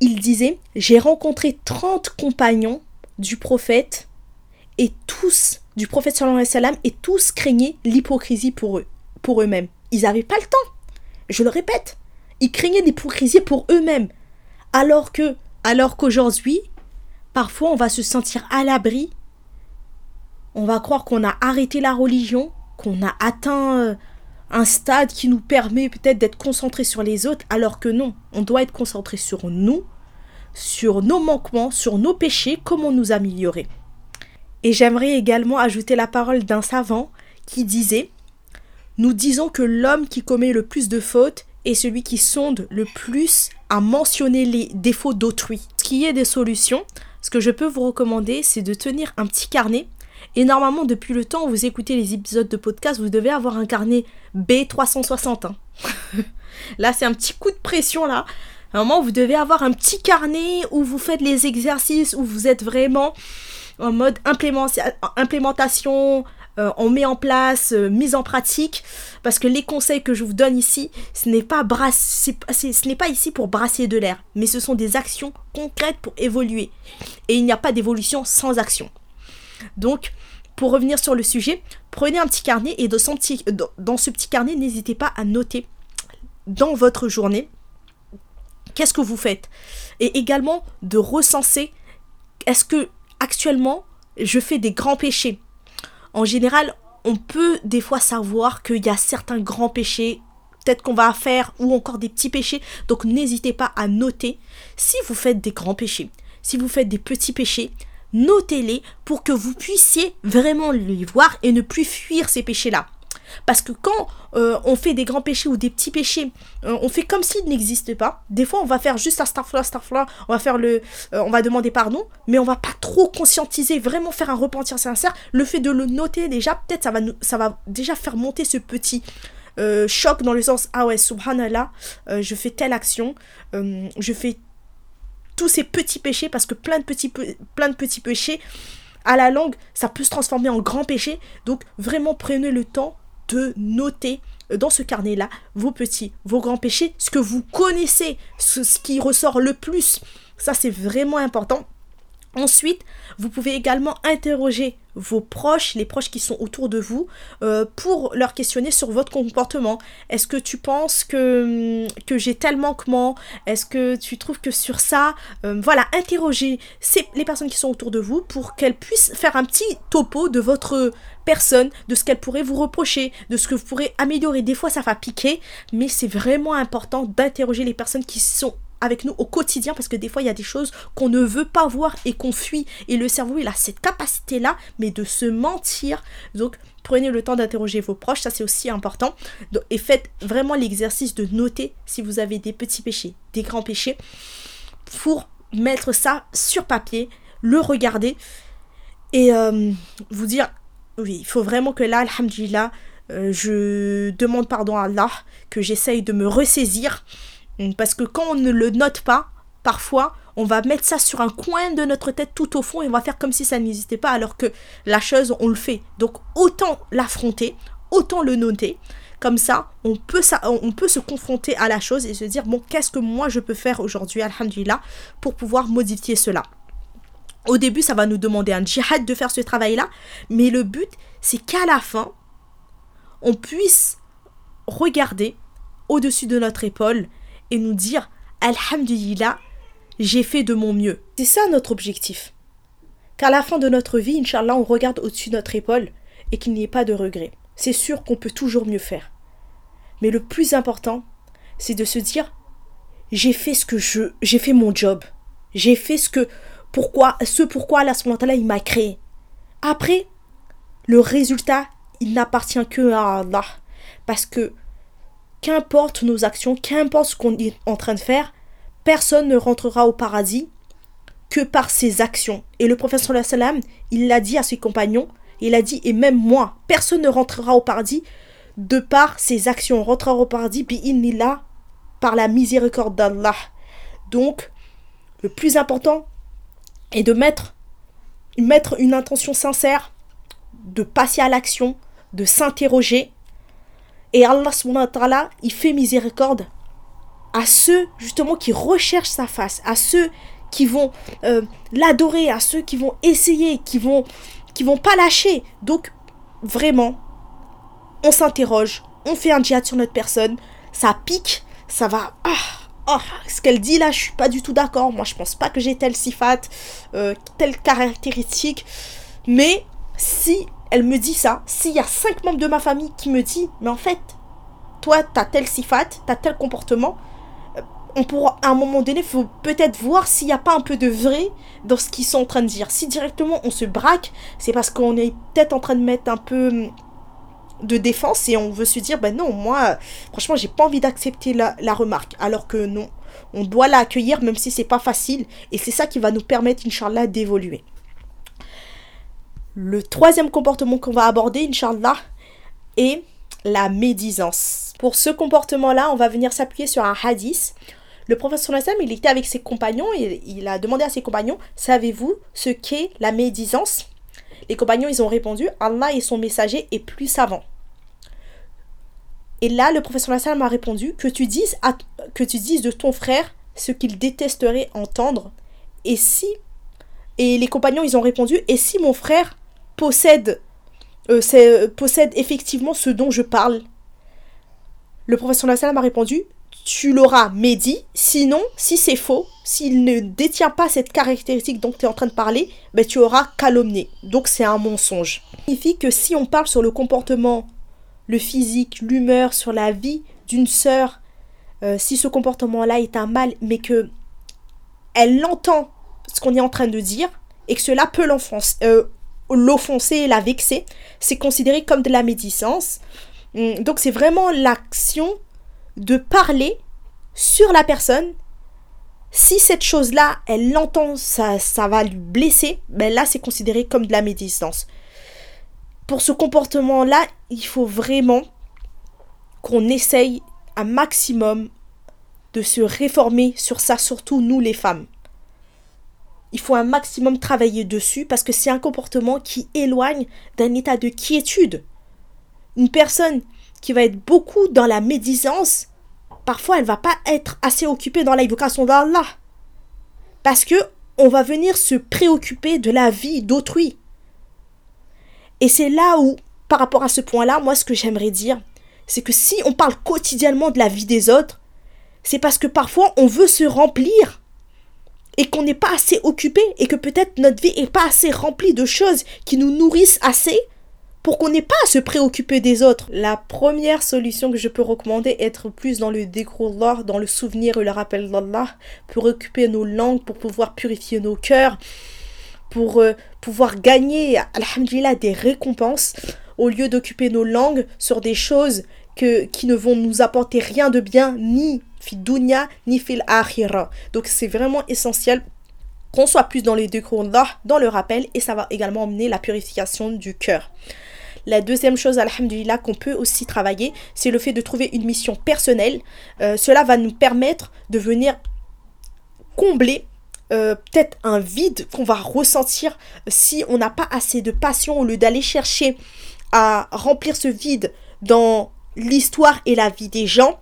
il disait J'ai rencontré 30 compagnons du prophète et tous, du prophète et tous craignaient l'hypocrisie pour eux, pour eux-mêmes. Ils n'avaient pas le temps. Je le répète, ils craignaient l'hypocrisie pour eux-mêmes. Alors que, alors qu'aujourd'hui, parfois on va se sentir à l'abri. On va croire qu'on a arrêté la religion, qu'on a atteint euh, un stade qui nous permet peut-être d'être concentré sur les autres, alors que non, on doit être concentré sur nous, sur nos manquements, sur nos péchés, comment nous améliorer. Et j'aimerais également ajouter la parole d'un savant qui disait Nous disons que l'homme qui commet le plus de fautes est celui qui sonde le plus à mentionner les défauts d'autrui. Ce qui est des solutions, ce que je peux vous recommander, c'est de tenir un petit carnet et normalement, depuis le temps où vous écoutez les épisodes de podcast, vous devez avoir un carnet B360. Hein. là, c'est un petit coup de pression là. Un moment, vous devez avoir un petit carnet où vous faites les exercices, où vous êtes vraiment en mode implémentation, euh, on met en place, euh, mise en pratique, parce que les conseils que je vous donne ici, ce n'est pas, ce n'est pas ici pour brasser de l'air, mais ce sont des actions concrètes pour évoluer. Et il n'y a pas d'évolution sans action. Donc, pour revenir sur le sujet, prenez un petit carnet et dans, ce petit carnet, n'hésitez pas à noter dans votre journée qu'est-ce que vous faites. Et également de recenser est-ce que actuellement je fais des grands péchés? En général, on peut des fois savoir qu'il y a certains grands péchés peut-être qu'on va faire ou encore des petits péchés. Donc n'hésitez pas à noter si vous faites des grands péchés, si vous faites des petits péchés, notez-les pour que vous puissiez vraiment les voir et ne plus fuir ces péchés-là. Parce que quand euh, on fait des grands péchés ou des petits péchés, euh, on fait comme s'ils n'existaient pas. Des fois, on va faire juste astaghfirullah, astaghfirullah, on va faire le, euh, on va demander pardon, mais on va pas trop conscientiser, vraiment faire un repentir sincère. Le fait de le noter déjà, peut-être ça va ça va déjà faire monter ce petit choc dans le sens ah ouais subhanallah, je fais telle action, je fais tous ces petits péchés parce que plein de petits péchés à la langue, ça peut se transformer en grand péché. Donc vraiment prenez le temps de noter dans ce carnet-là vos petits, vos grands péchés, ce que vous connaissez, ce, qui ressort le plus. Ça, c'est vraiment important. Ensuite, vous pouvez également interroger vos proches, les proches qui sont autour de vous, euh, pour leur questionner sur votre comportement. Est-ce que tu penses que, que j'ai tel manquement? Est-ce que tu trouves que sur ça, euh, voilà, interrogez les personnes qui sont autour de vous pour qu'elles puissent faire un petit topo de votre personne, de ce qu'elles pourraient vous reprocher, de ce que vous pourrez améliorer. Des fois, ça va piquer, mais c'est vraiment important d'interroger les personnes qui sont avec nous au quotidien parce que des fois il y a des choses qu'on ne veut pas voir et qu'on fuit. Et le cerveau il a cette capacité là mais de se mentir. Donc prenez le temps d'interroger vos proches ça c'est aussi important. Et faites vraiment l'exercice de noter si vous avez des petits péchés des grands péchés pour mettre ça sur papier le regarder et euh, vous dire oui il faut vraiment que là alhamdulillah euh, je demande pardon à Allah que j'essaye de me ressaisir parce que quand on ne le note pas, parfois, on va mettre ça sur un coin de notre tête tout au fond et on va faire comme si ça n'existait pas alors que la chose, on le fait. Donc autant l'affronter, autant le noter. Comme ça, on peut, se confronter à la chose et se dire, bon, qu'est-ce que moi je peux faire aujourd'hui, alhamdulillah, pour pouvoir modifier cela. Au début, ça va nous demander un djihad de faire ce travail-là, mais le but, c'est qu'à la fin, on puisse regarder au-dessus de notre épaule et nous dire Alhamdulillah, j'ai fait de mon mieux. C'est ça notre objectif. Qu'à la fin de notre vie, Inch'Allah, on regarde au-dessus de notre épaule et qu'il n'y ait pas de regret. C'est sûr qu'on peut toujours mieux faire. Mais le plus important, c'est de se dire j'ai fait ce que je. J'ai fait mon job. J'ai fait ce que. Pourquoi. Ce pourquoi Allah il m'a créé. Après, le résultat, il n'appartient que à Allah. Parce que qu'importe nos actions, qu'importe ce qu'on est en train de faire, personne ne rentrera au paradis que par ses actions. Et le professeur sallam, il l'a dit à ses compagnons, il a dit, et même moi, personne ne rentrera au paradis de par ses actions. On rentrera au paradis, là par la miséricorde d'Allah. Donc, le plus important est de mettre, mettre une intention sincère, de passer à l'action, de s'interroger et Allah subhanahu il fait miséricorde à ceux justement qui recherchent sa face, à ceux qui vont euh, l'adorer, à ceux qui vont essayer, qui vont qui vont pas lâcher. Donc vraiment, on s'interroge, on fait un djihad sur notre personne, ça pique, ça va ah, ah ce qu'elle dit là, je suis pas du tout d'accord. Moi, je pense pas que j'ai telle sifat, euh, telle caractéristique. Mais si elle me dit ça, s'il y a cinq membres de ma famille qui me disent, mais en fait, toi, t'as tel sifat, t'as tel comportement, euh, on pourra, à un moment donné, faut peut-être voir s'il n'y a pas un peu de vrai dans ce qu'ils sont en train de dire. Si directement on se braque, c'est parce qu'on est peut-être en train de mettre un peu hum, de défense et on veut se dire, ben non, moi, franchement, j'ai pas envie d'accepter la, la, remarque. Alors que non, on doit l'accueillir même si c'est pas facile. Et c'est ça qui va nous permettre, Inch'Allah, d'évoluer. Le troisième comportement qu'on va aborder, Inch'Allah, est la médisance. Pour ce comportement-là, on va venir s'appuyer sur un hadith. Le professeur Nassam, il était avec ses compagnons et il a demandé à ses compagnons Savez-vous ce qu'est la médisance? Les compagnons, ils ont répondu Allah et son messager est plus savant. Et là, le professeur sallam m'a répondu que tu, dises que tu dises de ton frère ce qu'il détesterait entendre. Et si. Et les compagnons, ils ont répondu Et si mon frère possède, euh, euh, possède effectivement ce dont je parle Le professeur sallam m'a répondu Tu l'auras médit. Sinon, si c'est faux, s'il ne détient pas cette caractéristique dont tu es en train de parler, ben, tu auras calomnié. Donc c'est un mensonge. Ça signifie que si on parle sur le comportement le physique, l'humeur, sur la vie d'une sœur, euh, si ce comportement-là est un mal, mais que elle entend ce qu'on est en train de dire et que cela peut euh, l'offenser la vexer, c'est considéré comme de la médisance. Hum, donc c'est vraiment l'action de parler sur la personne. Si cette chose-là, elle l'entend, ça, ça va lui blesser, ben là c'est considéré comme de la médisance pour ce comportement-là, il faut vraiment qu'on essaye un maximum de se réformer sur ça, surtout nous les femmes. Il faut un maximum travailler dessus parce que c'est un comportement qui éloigne d'un état de quiétude. Une personne qui va être beaucoup dans la médisance, parfois elle va pas être assez occupée dans l'évocation d'Allah. Parce que on va venir se préoccuper de la vie d'autrui. Et c'est là où, par rapport à ce point-là, moi, ce que j'aimerais dire, c'est que si on parle quotidiennement de la vie des autres, c'est parce que parfois on veut se remplir et qu'on n'est pas assez occupé et que peut-être notre vie n'est pas assez remplie de choses qui nous nourrissent assez pour qu'on n'ait pas à se préoccuper des autres. La première solution que je peux recommander est être plus dans le d'Allah, dans le souvenir et le rappel d'Allah, pour occuper nos langues, pour pouvoir purifier nos cœurs, pour euh, pouvoir gagner, alhamdulillah, des récompenses au lieu d'occuper nos langues sur des choses que, qui ne vont nous apporter rien de bien, ni dunya, ni fil. Donc c'est vraiment essentiel qu'on soit plus dans les deux dans le rappel, et ça va également emmener la purification du cœur. La deuxième chose, alhamdulillah, qu'on peut aussi travailler, c'est le fait de trouver une mission personnelle. Euh, cela va nous permettre de venir combler euh, peut-être un vide qu'on va ressentir si on n'a pas assez de passion au lieu d'aller chercher à remplir ce vide dans l'histoire et la vie des gens.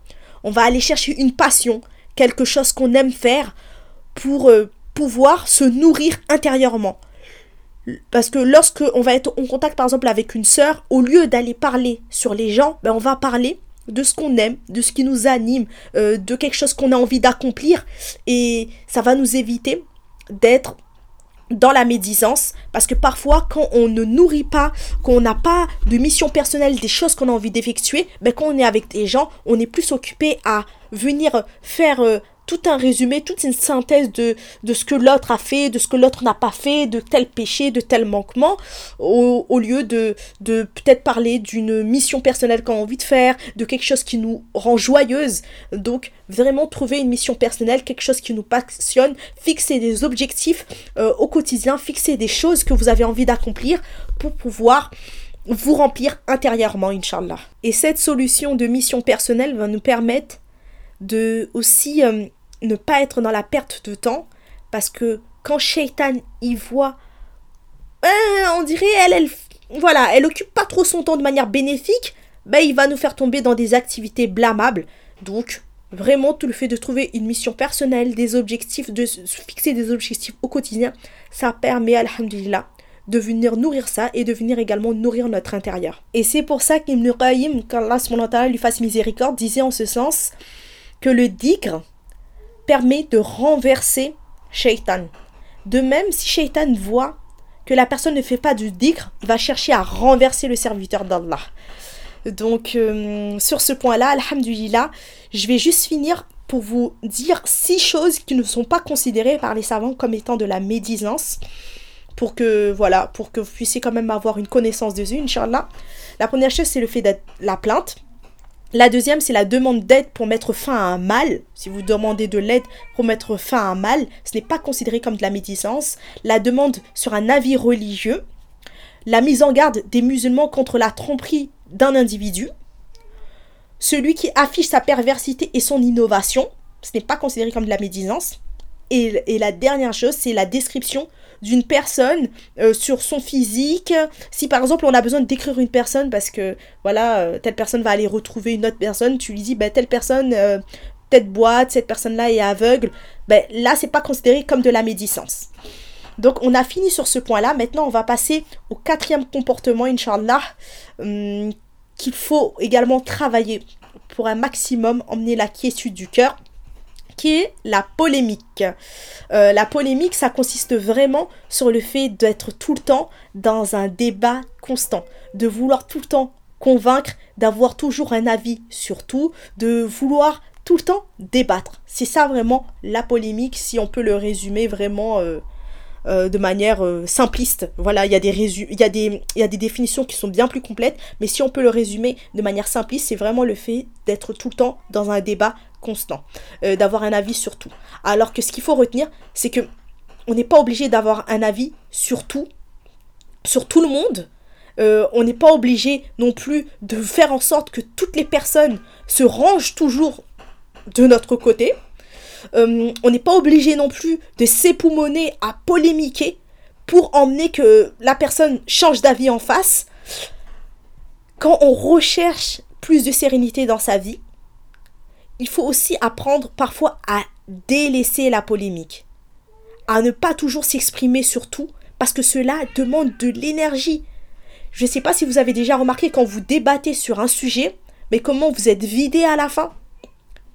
On va aller chercher une passion, quelque chose qu'on aime faire pour euh, pouvoir se nourrir intérieurement. Parce que lorsque on va être en contact par exemple avec une sœur, au lieu d'aller parler sur les gens, ben on va parler de ce qu'on aime, de ce qui nous anime, euh, de quelque chose qu'on a envie d'accomplir. Et ça va nous éviter d'être dans la médisance parce que parfois quand on ne nourrit pas, qu'on n'a pas de mission personnelle des choses qu'on a envie d'effectuer, ben quand on est avec des gens, on est plus occupé à venir faire euh, tout un résumé, toute une synthèse de, de ce que l'autre a fait, de ce que l'autre n'a pas fait, de tel péché, de tel manquement, au, lieu de, de peut-être parler d'une mission personnelle qu'on a envie de faire, de quelque chose qui nous rend joyeuse. Donc vraiment trouver une mission personnelle, quelque chose qui nous passionne, fixer des objectifs euh, au quotidien, fixer des choses que vous avez envie d'accomplir pour pouvoir vous remplir intérieurement, Inch'Allah. Et cette solution de mission personnelle va nous permettre de aussi euh, ne pas être dans la perte de temps parce que quand Shaitan y voit euh, on dirait elle elle voilà elle occupe pas trop son temps de manière bénéfique ben il va nous faire tomber dans des activités blâmables donc vraiment tout le fait de trouver une mission personnelle des objectifs de fixer des objectifs au quotidien ça permet alhamdulillah de venir nourrir ça et de venir également nourrir notre intérieur. Et c'est pour ça qu'Ibn Qayyim, qu'Allah lui fasse miséricorde, disait en ce sens que le digre permet de renverser Shaitan. De même, si Shaitan voit que la personne ne fait pas du digre, il va chercher à renverser le serviteur d'Allah. Donc, euh, sur ce point-là, Alhamdulillah, je vais juste finir pour vous dire six choses qui ne sont pas considérées par les savants comme étant de la médisance. Pour que, voilà, pour que vous puissiez quand même avoir une connaissance de eux, Inch'Allah. La première chose, c'est le fait d'être la plainte. La deuxième, c'est la demande d'aide pour mettre fin à un mal. Si vous demandez de l'aide pour mettre fin à un mal, ce n'est pas considéré comme de la médisance. La demande sur un avis religieux. La mise en garde des musulmans contre la tromperie d'un individu. Celui qui affiche sa perversité et son innovation. Ce n'est pas considéré comme de la médisance. Et, et la dernière chose, c'est la description d'une personne euh, sur son physique. Si par exemple on a besoin de décrire une personne parce que voilà, euh, telle personne va aller retrouver une autre personne, tu lui dis bah, telle personne euh, tête boîte, cette personne-là est aveugle, ben là c'est pas considéré comme de la médisance. Donc on a fini sur ce point-là. Maintenant on va passer au quatrième comportement, Inch'Allah, hum, qu'il faut également travailler pour un maximum emmener la quiétude du cœur qui est la polémique. Euh, la polémique, ça consiste vraiment sur le fait d'être tout le temps dans un débat constant, de vouloir tout le temps convaincre, d'avoir toujours un avis sur tout, de vouloir tout le temps débattre. C'est ça vraiment la polémique, si on peut le résumer vraiment euh, euh, de manière simpliste. Voilà, il y, a des y y a des définitions qui sont bien plus complètes, mais si on peut le résumer de manière simpliste, c'est vraiment le fait d'être tout le temps dans un débat constant, euh, d'avoir un avis sur tout. Alors que ce qu'il faut retenir, c'est que on n'est pas obligé d'avoir un avis sur tout, sur tout le monde. Euh, on n'est pas obligé non plus de faire en sorte que toutes les personnes se rangent toujours de notre côté. Euh, on n'est pas obligé non plus de s'époumoner à polémiquer pour emmener que la personne change d'avis en face. Quand on recherche plus de sérénité dans sa vie, il faut aussi apprendre parfois à délaisser la polémique, à ne pas toujours s'exprimer sur tout, parce que cela demande de l'énergie. Je ne sais pas si vous avez déjà remarqué quand vous débattez sur un sujet, mais comment vous êtes vidé à la fin.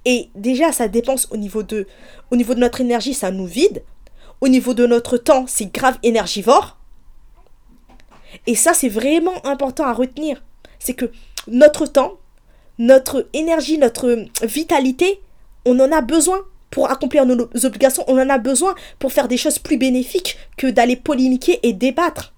Et déjà, ça dépense au niveau de, au niveau de notre énergie, ça nous vide. Au niveau de notre temps, c'est grave énergivore. Et ça, c'est vraiment important à retenir. C'est que notre temps, notre énergie, notre vitalité, on en a besoin pour accomplir nos obligations, on en a besoin pour faire des choses plus bénéfiques que d'aller polémiquer et débattre.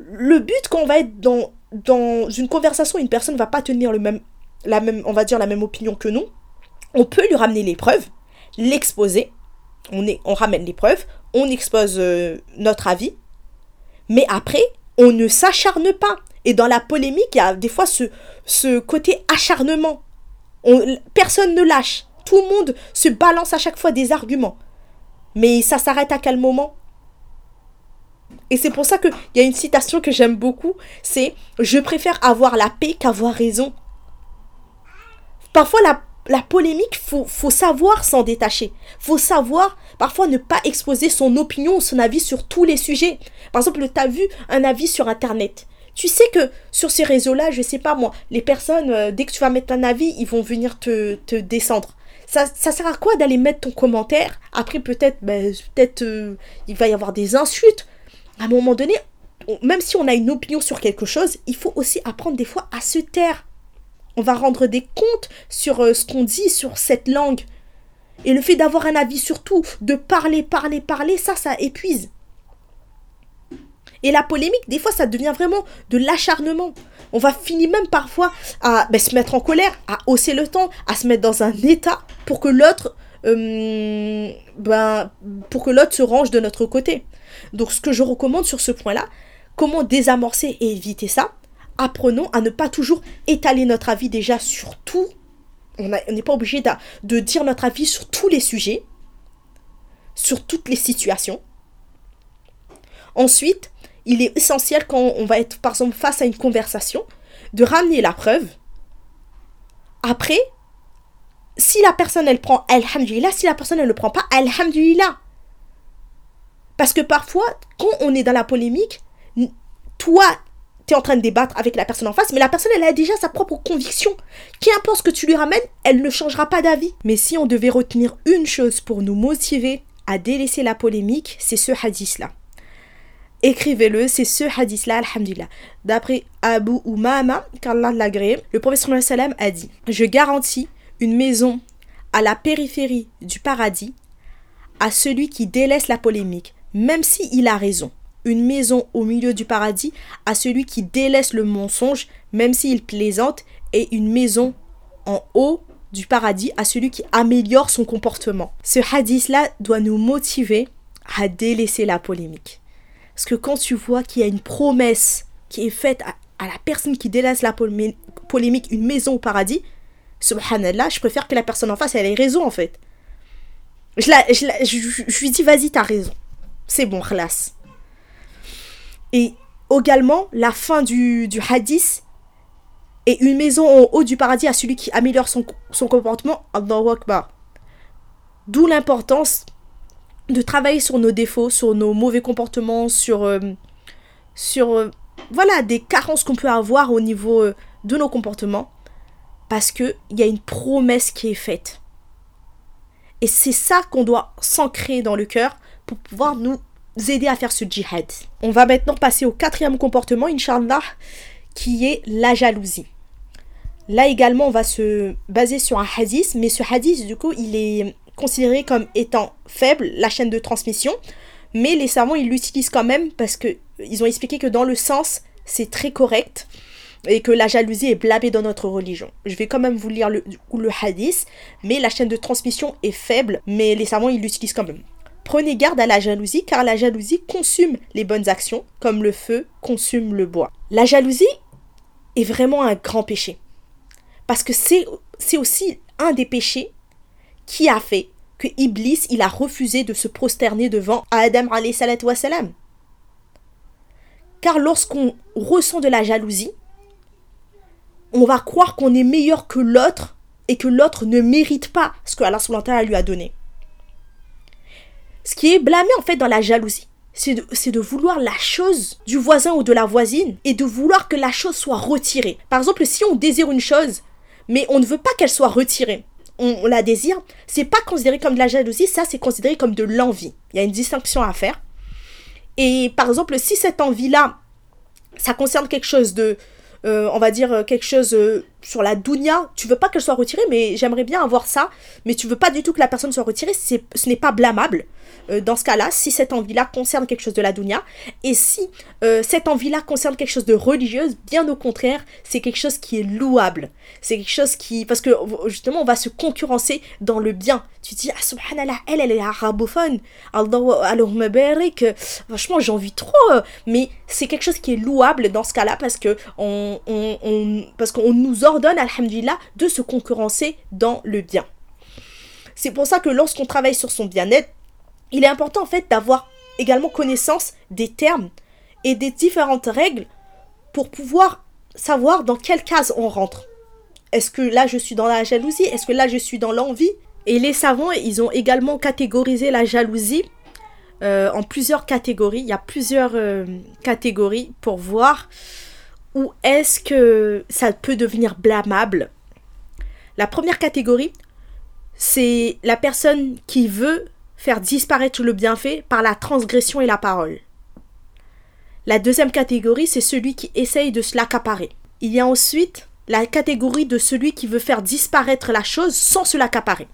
Le but quand on va être dans, une conversation, une personne ne va pas tenir le même, la même, on va dire la même opinion que nous, on peut lui ramener les preuves, l'exposer, on, on ramène les preuves, on expose euh, notre avis, mais après, on ne s'acharne pas. Et dans la polémique, il y a des fois ce, ce côté acharnement. On, personne ne lâche. Tout le monde se balance à chaque fois des arguments. Mais ça s'arrête à quel moment? Et c'est pour ça qu'il y a une citation que j'aime beaucoup, c'est ⁇ Je préfère avoir la paix qu'avoir raison ⁇ Parfois, la, la polémique, faut, faut savoir s'en détacher. faut savoir, parfois, ne pas exposer son opinion ou son avis sur tous les sujets. Par exemple, tu as vu un avis sur Internet. Tu sais que sur ces réseaux-là, je sais pas moi, les personnes, euh, dès que tu vas mettre un avis, ils vont venir te, te descendre. Ça, ça, sert à quoi d'aller mettre ton commentaire Après, peut-être, ben, peut-être, euh, il va y avoir des insultes. À un moment donné, même si on a une opinion sur quelque chose, il faut aussi apprendre des fois à se taire. On va rendre des comptes sur euh, ce qu'on dit sur cette langue. Et le fait d'avoir un avis sur tout, de parler, parler, parler, ça, ça épuise. Et la polémique, des fois, ça devient vraiment de l'acharnement. On va finir même parfois à ben, se mettre en colère, à hausser le ton, à se mettre dans un état pour que l'autre euh, ben, pour que l'autre se range de notre côté. Donc ce que je recommande sur ce point-là, comment désamorcer et éviter ça? Apprenons à ne pas toujours étaler notre avis déjà sur tout. On n'est pas obligé de dire notre avis sur tous les sujets, sur toutes les situations. Ensuite, il est essentiel quand on va être par exemple face à une conversation de ramener la preuve. Après, si la personne elle prend Alhamdulillah, si la personne elle ne prend pas Alhamdulillah. Parce que parfois, quand on est dans la polémique, toi, tu es en train de débattre avec la personne en face, mais la personne elle a déjà sa propre conviction. Qu'importe ce que tu lui ramènes, elle ne changera pas d'avis. Mais si on devait retenir une chose pour nous motiver à délaisser la polémique, c'est ce hadith-là écrivez-le, c'est ce hadith-là, alhamdulillah. D'après Abu Umama, qu'Allah l'agrée, le professeur sallam a dit Je garantis une maison à la périphérie du paradis à celui qui délaisse la polémique, même s'il il a raison. Une maison au milieu du paradis à celui qui délaisse le mensonge, même s'il plaisante, et une maison en haut du paradis à celui qui améliore son comportement. Ce hadith-là doit nous motiver à délaisser la polémique. Parce que quand tu vois qu'il y a une promesse qui est faite à, la personne qui délaisse la polémique, une maison au paradis, subhanallah, je préfère que la personne en face, elle ait raison en fait. Je, la, je, lui dis, vas-y, t'as raison. c'est bon, classe. Et également, la fin du, du hadith et une maison en haut du paradis à celui qui améliore son, son comportement, Allahu Akbar. D'où l'importance de travailler sur nos défauts, sur nos mauvais comportements, sur, euh, sur euh, voilà, des carences qu'on peut avoir au niveau euh, de nos comportements. Parce qu'il y a une promesse qui est faite. Et c'est ça qu'on doit s'ancrer dans le cœur pour pouvoir nous aider à faire ce djihad. On va maintenant passer au quatrième comportement, Inch'Allah, qui est la jalousie. Là également, on va se baser sur un hadith, mais ce hadith, du coup, il est considéré comme étant faible, la chaîne de transmission, mais les savants, ils l'utilisent quand même parce qu'ils ont expliqué que dans le sens, c'est très correct et que la jalousie est blâmée dans notre religion. Je vais quand même vous lire le, hadith, mais la chaîne de transmission est faible, mais les savants, ils l'utilisent quand même. Prenez garde à la jalousie, car la jalousie consume les bonnes actions, comme le feu consume le bois. La jalousie est vraiment un grand péché. Parce que c'est aussi un des péchés qui a fait que Iblis, il a refusé de se prosterner devant Adam salam. Car lorsqu'on ressent de la jalousie, on va croire qu'on est meilleur que l'autre et que l'autre ne mérite pas ce que Allah lui a donné. Ce qui est blâmé en fait dans la jalousie, c'est de, vouloir la chose du voisin ou de la voisine et de vouloir que la chose soit retirée. Par exemple, si on désire une chose, mais on ne veut pas qu'elle soit retirée. On, la désire, c'est pas considéré comme de la jalousie, ça c'est considéré comme de l'envie. Il y a une distinction à faire. Et par exemple, si cette envie-là, ça concerne quelque chose de, euh, on va dire quelque chose euh, sur la dounia, tu veux pas qu'elle soit retirée, mais j'aimerais bien avoir ça, mais tu veux pas du tout que la personne soit retirée, ce n'est pas blâmable. Euh, dans ce cas-là, si cette envie-là concerne quelque chose de la dunya, et si euh, cette envie-là concerne quelque chose de religieuse, bien au contraire, c'est quelque chose qui est louable. C'est quelque chose qui... Parce que justement, on va se concurrencer dans le bien. Tu dis, ah subhanallah, elle, elle est arabophone. Allahumma barik. Franchement, j'ai envie trop. Mais c'est quelque chose qui est louable dans ce cas-là parce que on, on, parce qu'on nous ordonne, alhamdulillah, de se concurrencer dans le bien. C'est pour ça que lorsqu'on travaille sur son bien-être, il est important en fait d'avoir également connaissance des termes et des différentes règles pour pouvoir savoir dans quelle case on rentre. Est-ce que là je suis dans la jalousie? Est-ce que là je suis dans l'envie? Et les savants, ils ont également catégorisé la jalousie euh, en plusieurs catégories. Il y a plusieurs euh, catégories pour voir où est-ce que ça peut devenir blâmable? La première catégorie, c'est la personne qui veut faire disparaître le bienfait par la transgression et la parole. La deuxième catégorie, c'est celui qui essaye de se l'accaparer. Il y a ensuite la catégorie de celui qui veut faire disparaître la chose sans se l'accaparer.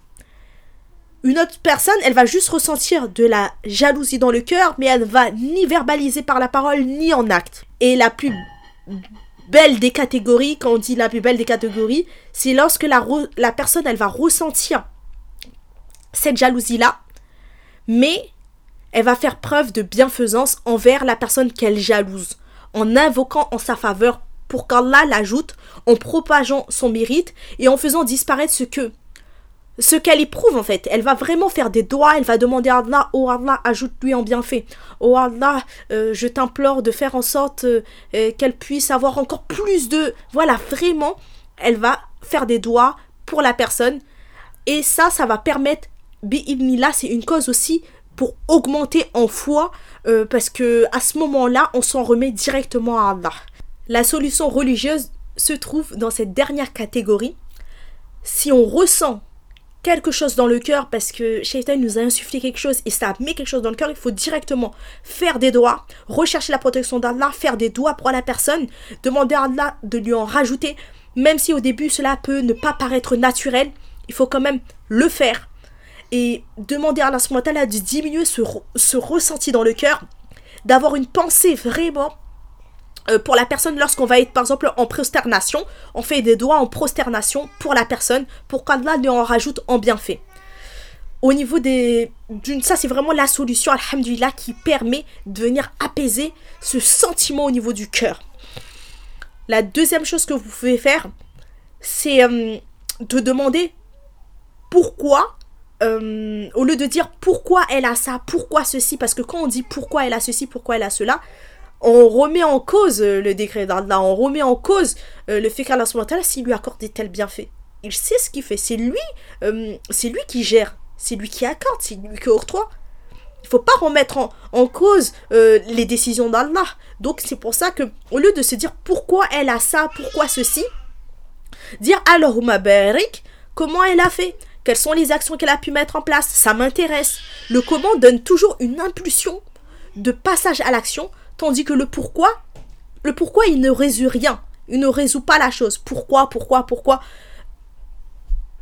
Une autre personne, elle va juste ressentir de la jalousie dans le cœur, mais elle va ni verbaliser par la parole ni en acte. Et la plus belle des catégories, quand on dit la plus belle des catégories, c'est lorsque la, la personne, elle va ressentir cette jalousie-là, mais elle va faire preuve de bienfaisance envers la personne qu'elle jalouse, en invoquant en sa faveur pour qu'Allah l'ajoute, en propageant son mérite et en faisant disparaître ce que ce qu'elle éprouve en fait. Elle va vraiment faire des doigts, elle va demander à Allah, oh Allah, ajoute-lui en bienfait. Oh Allah, euh, je t'implore de faire en sorte euh, euh, qu'elle puisse avoir encore plus de... Voilà, vraiment, elle va faire des doigts pour la personne. Et ça, ça va permettre là c'est une cause aussi pour augmenter en foi, parce que à ce moment-là, on s'en remet directement à Allah. La solution religieuse se trouve dans cette dernière catégorie. Si on ressent quelque chose dans le cœur parce que Shaitan nous a insufflé quelque chose et ça met quelque chose dans le cœur, il faut directement faire des doigts, rechercher la protection d'Allah, faire des doigts pour la personne, demander à Allah de lui en rajouter, même si au début cela peut ne pas paraître naturel, il faut quand même le faire. Et demander à Allah de diminuer ce, ce ressenti dans le cœur, d'avoir une pensée vraiment euh, pour la personne lorsqu'on va être par exemple en prosternation, on fait des doigts en prosternation pour la personne pour qu'Allah en rajoute en bienfait. Au niveau des... ça c'est vraiment la solution, alhamdulillah, qui permet de venir apaiser ce sentiment au niveau du cœur. La deuxième chose que vous pouvez faire, c'est euh, de demander pourquoi euh, au lieu de dire pourquoi elle a ça, pourquoi ceci, parce que quand on dit pourquoi elle a ceci, pourquoi elle a cela, on remet en cause euh, le décret d'Allah, on remet en cause euh, le fait qu'Allah s'il lui accorde des tels bienfaits. Il sait ce qu'il fait, c'est lui, c'est lui qui gère, c'est lui qui accorde, c'est lui qui octroie. Il faut pas remettre en, cause les décisions d'Allah. Donc c'est pour ça que au lieu de se dire pourquoi elle a ça, pourquoi ceci, dire Allahumma barik, comment elle a fait? Quelles sont les actions qu'elle a pu mettre en place? Ça m'intéresse. Le comment donne toujours une impulsion de passage à l'action, tandis que le pourquoi, le pourquoi, il ne résout rien. Il ne résout pas la chose. Pourquoi, pourquoi, pourquoi?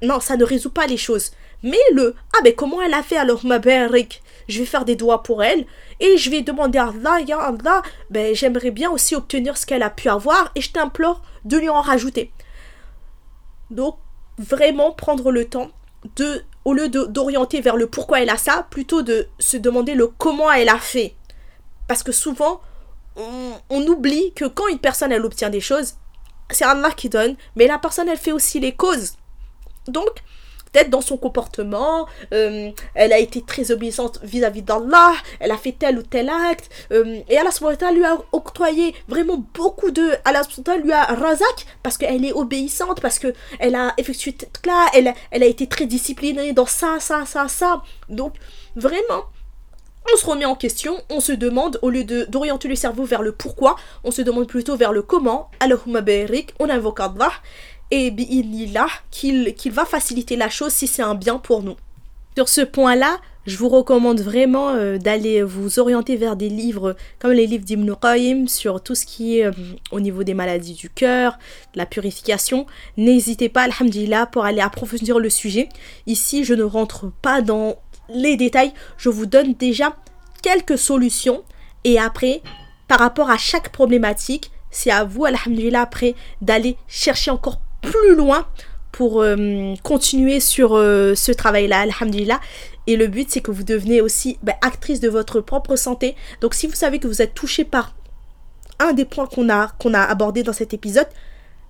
Non, ça ne résout pas les choses. Mais le Ah, ben comment elle a fait alors, ma belle Rick Je vais faire des doigts pour elle et je vais demander à Allah, Ya Allah, ben j'aimerais bien aussi obtenir ce qu'elle a pu avoir et je t'implore de lui en rajouter. Donc, vraiment prendre le temps de, au lieu d'orienter vers le pourquoi elle a ça, plutôt de se demander le comment elle a fait. Parce que souvent, on, oublie que quand une personne, elle obtient des choses, c'est Allah qui donne, mais la personne, elle fait aussi les causes. Donc, peut-être dans son comportement, euh, elle a été très obéissante vis-à-vis d'Allah, elle a fait tel ou tel acte, euh, et Allah lui a octroyé vraiment beaucoup de... Allah lui a razak parce qu'elle est obéissante, parce qu'elle a effectué là, elle, elle a été très disciplinée dans ça, ça, ça, ça. Donc, vraiment, on se remet en question, on se demande, au lieu d'orienter le cerveau vers le pourquoi, on se demande plutôt vers le comment. Allahumma barik, on invoque Allah et là qu'il va faciliter la chose si c'est un bien pour nous. Sur ce point-là, je vous recommande vraiment euh, d'aller vous orienter vers des livres comme les livres d'Ibn sur tout ce qui est euh, au niveau des maladies du cœur, de la purification. N'hésitez pas, alhamdulillah, pour aller approfondir le sujet. Ici, je ne rentre pas dans les détails, je vous donne déjà quelques solutions et après, par rapport à chaque problématique, c'est à vous, alhamdulillah, après d'aller chercher encore plus loin pour euh, continuer sur euh, ce travail-là, alhamdulillah. Et le but, c'est que vous devenez aussi ben, actrice de votre propre santé. Donc, si vous savez que vous êtes touché par un des points qu'on a, qu'on a abordé dans cet épisode,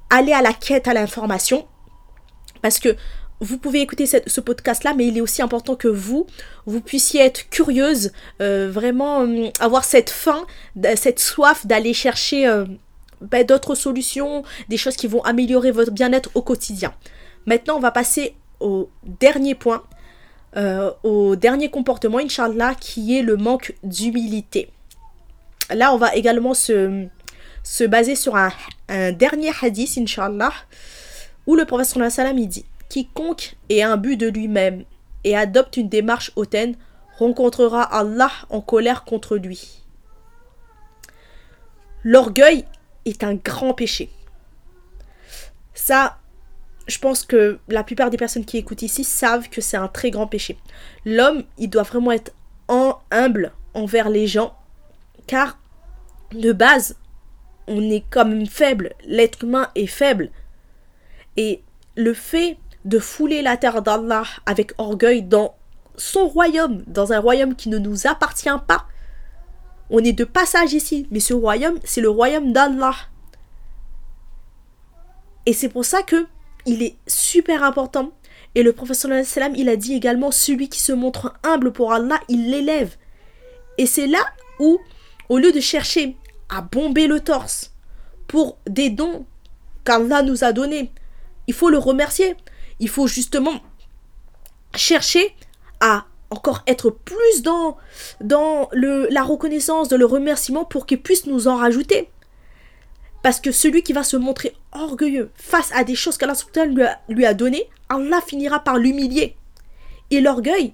allez à la quête à l'information. Parce que vous pouvez écouter ce podcast-là, mais il est aussi important que vous, vous puissiez être curieuse, euh, vraiment avoir cette faim, cette soif d'aller chercher ben, d'autres solutions, des choses qui vont améliorer votre bien-être au quotidien. Maintenant, on va passer au dernier point, euh, au dernier comportement, Inch'Allah, qui est le manque d'humilité. Là, on va également se, se baser sur un, dernier hadith, Inch'Allah, où le professeur sallam dit Quiconque est but de lui-même et adopte une démarche hautaine rencontrera Allah en colère contre lui. L'orgueil est un grand péché. Ça, je pense que la plupart des personnes qui écoutent ici savent que c'est un très grand péché. L'homme, il doit vraiment être humble envers les gens, car de base, on est comme faible. L'être humain est faible. Et le fait de fouler la terre d'Allah avec orgueil dans son royaume, dans un royaume qui ne nous appartient pas, on est de passage ici, mais ce royaume, c'est le royaume d'Allah. Et c'est pour ça que il est super important. Et le professeur il a dit également celui qui se montre humble pour Allah, il l'élève. Et c'est là où, au lieu de chercher à bomber le torse pour des dons qu'Allah nous a donnés, il faut le remercier. Il faut justement chercher à encore être plus dans, dans la reconnaissance, de le remerciement pour qu'il puisse nous en rajouter. Parce que celui qui va se montrer orgueilleux face à des choses qu'Allah lui lui a données, Allah finira par l'humilier. Et l'orgueil,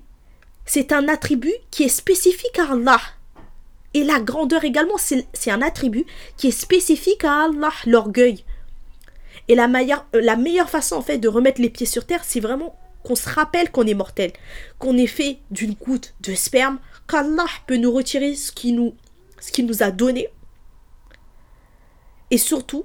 c'est un attribut qui est spécifique à Allah. Et la grandeur également, c'est un attribut qui est spécifique à Allah, l'orgueil. Et la meilleure, la meilleure façon en fait de remettre les pieds sur terre, c'est vraiment qu'on se rappelle qu'on est mortel, qu'on est fait d'une goutte de sperme, qu'Allah peut nous retirer ce qu'il nous, ce nous a donné. Et surtout,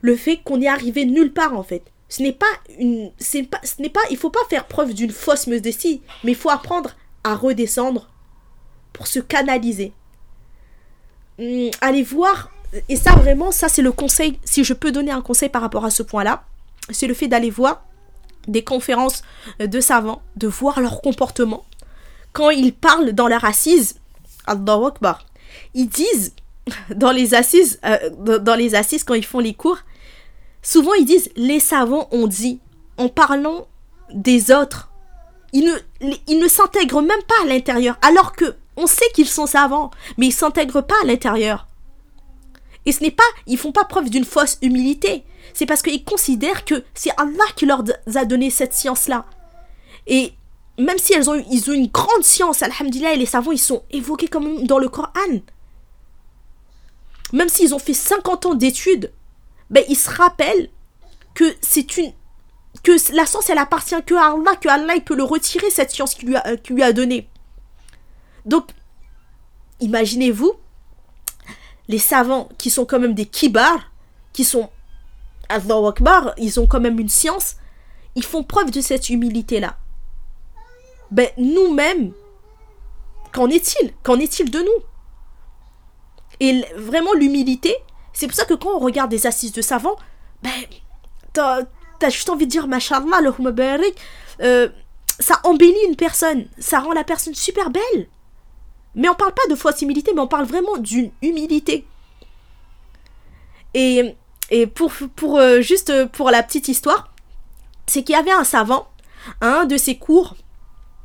le fait qu'on est arrivé nulle part en fait. Ce n'est pas une. Pas, ce n'est pas. Il faut pas faire preuve d'une fausse modestie, mais il faut apprendre à redescendre pour se canaliser. Hum, allez voir. Et ça vraiment, ça c'est le conseil. Si je peux donner un conseil par rapport à ce point-là, c'est le fait d'aller voir des conférences de savants, de voir leur comportement. Quand ils parlent dans leur assise, Allahu Akbar, ils disent dans les assises, euh, dans les assises quand ils font les cours, souvent ils disent les savants ont dit en parlant des autres. Ils ne, ils ne s'intègrent même pas à l'intérieur, alors que on sait qu'ils sont savants, mais ils s'intègrent pas à l'intérieur. Et ce n'est pas, ils font pas preuve d'une fausse humilité. C'est parce qu'ils considèrent que c'est Allah qui leur a donné cette science-là. Et même si elles ont, ils ont une grande science, alhamdulillah, et les savants, ils sont évoqués comme dans le Coran. Même s'ils ont fait 50 ans d'études, ben, ils se rappellent que c'est une que la science elle appartient que à Allah, que Allah il peut le retirer cette science qu'il lui a, lui a donnée. Donc, imaginez-vous les savants qui sont quand même des kibars, qui sont Allahu Akbar, ils ont quand même une science, ils font preuve de cette humilité-là. Ben, nous-mêmes, qu'en est-il? Qu'en est-il de nous? Et vraiment, l'humilité, c'est pour ça que quand on regarde des assises de savants, ben, t'as as juste envie de dire, mashallah, le euh, ça embellit une personne, ça rend la personne super belle. Mais on parle pas de fausse humilité, mais on parle vraiment d'une humilité. Et, et pour, pour euh, juste pour la petite histoire, c'est qu'il y avait un savant, un de ses cours,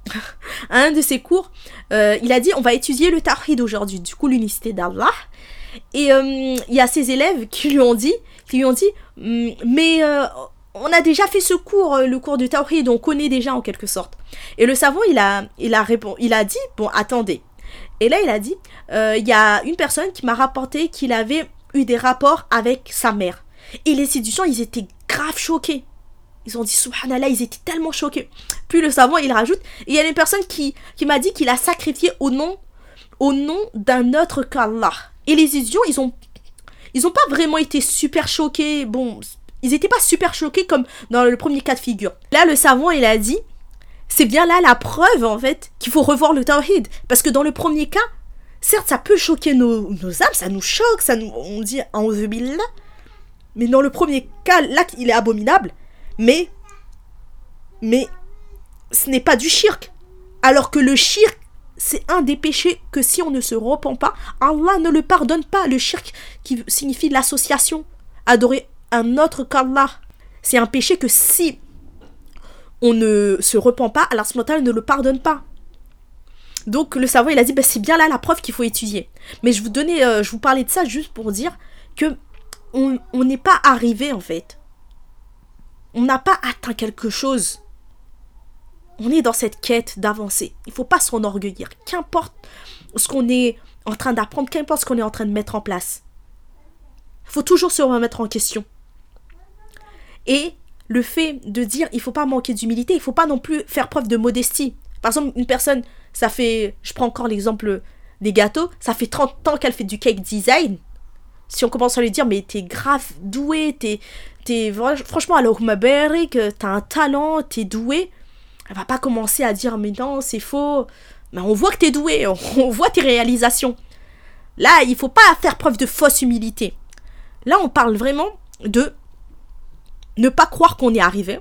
un de ses cours, euh, il a dit on va étudier le tawhid aujourd'hui, du coup l'unicité d'Allah. Et euh, il y a ses élèves qui lui ont dit, qui lui ont dit, hum, mais on a déjà fait ce cours, le cours de tawhid, on connaît déjà en quelque sorte. Et le savant, il a, il a il a dit, bon, attendez, et là, il a dit, euh, il y a une personne qui m'a rapporté qu'il avait eu des rapports avec sa mère. Et les étudiants, ils étaient grave choqués. Ils ont dit, subhanallah, ils étaient tellement choqués. Puis le savant, il rajoute, il y a une personne qui, qui m'a dit qu'il a sacrifié au nom, au nom d'un autre qu'Allah. Et les étudiants, ils ont, ils ont pas vraiment été super choqués. Bon, ils étaient pas super choqués comme dans le premier cas de figure. Là, le savant, il a dit, c'est bien là la preuve, en fait, qu'il faut revoir le tawhid. Parce que dans le premier cas, certes, ça peut choquer nos, nos âmes, ça nous choque, ça nous, on dit en là. Mais dans le premier cas, là, il est abominable. Mais, mais, ce n'est pas du shirk. Alors que le shirk, c'est un des péchés que si on ne se repent pas, Allah ne le pardonne pas. Le shirk qui signifie l'association, adorer un autre qu'Allah. C'est un péché que si on ne se repent pas, Allah ne le pardonne pas. Donc le savant il a dit bah, c'est bien là la preuve qu'il faut étudier. Mais je vous donnais, euh, je vous parlais de ça juste pour dire que on n'est pas arrivé en fait. On n'a pas atteint quelque chose. On est dans cette quête d'avancer. Il faut pas s'enorgueillir. Qu'importe ce qu'on est en train d'apprendre, qu'importe ce qu'on est en train de mettre en place. Il faut toujours se remettre en question. Et le fait de dire il faut pas manquer d'humilité, il faut pas non plus faire preuve de modestie. Par exemple, une personne, ça fait, je prends encore l'exemple des gâteaux, ça fait 30 ans qu'elle fait du cake design. Si on commence à lui dire, mais t'es grave doué, t'es, t'es, franchement, alors que t'as un talent, t'es doué, elle va pas commencer à dire, mais non, c'est faux. Mais on voit que t'es doué, on voit tes réalisations. Là, il faut pas faire preuve de fausse humilité. Là, on parle vraiment de ne pas croire qu'on est arrivé,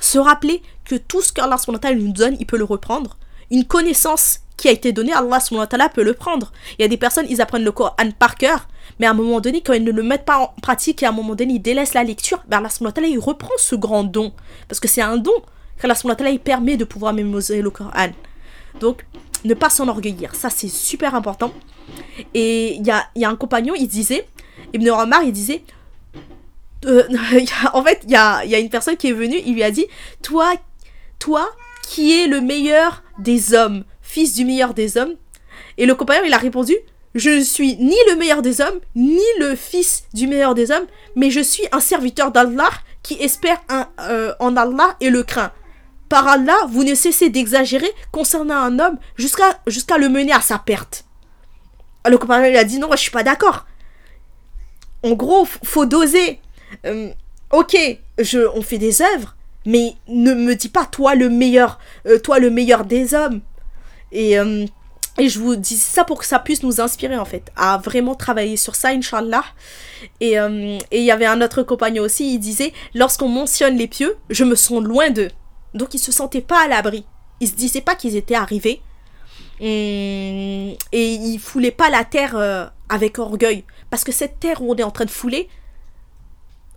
se rappeler que tout ce qu'Allah nous donne, il peut le reprendre. Une connaissance qui a été donnée, Allah peut le prendre. Il y a des personnes, ils apprennent le Coran par cœur, mais à un moment donné, quand ils ne le mettent pas en pratique et à un moment donné, ils délaissent la lecture, ben Allah il reprend ce grand don. Parce que c'est un don qu'Allah il permet de pouvoir mémoriser le Coran. Donc, ne pas s'enorgueillir, ça c'est super important. Et il y a, y a un compagnon, il disait, Ibn Omar, il disait, euh, en fait, il y a, une personne qui est venue, il lui a dit Toi, toi qui es le meilleur des hommes, fils du meilleur des hommes. Et le compagnon, il a répondu Je ne suis ni le meilleur des hommes, ni le fils du meilleur des hommes, mais je suis un serviteur d'Allah qui espère euh, en Allah et le craint. Par Allah, vous ne cessez d'exagérer concernant un homme jusqu'à le mener à sa perte. Le compagnon, il a dit Non, je suis pas d'accord. En gros, faut doser. Euh, ok, je, on fait des œuvres, mais ne me dis pas toi le meilleur, euh, toi le meilleur des hommes. Et, euh, Et je vous dis ça pour que ça puisse nous inspirer en fait, à vraiment travailler sur ça, Inch'Allah. Et il y avait un autre compagnon aussi, il disait, lorsqu'on mentionne les pieux, je me sens loin d'eux. Donc ils se sentaient pas à l'abri. Ils se disaient pas qu'ils étaient arrivés. Et, et ils foulaient pas la terre avec orgueil. Parce que cette terre où on est en train de fouler,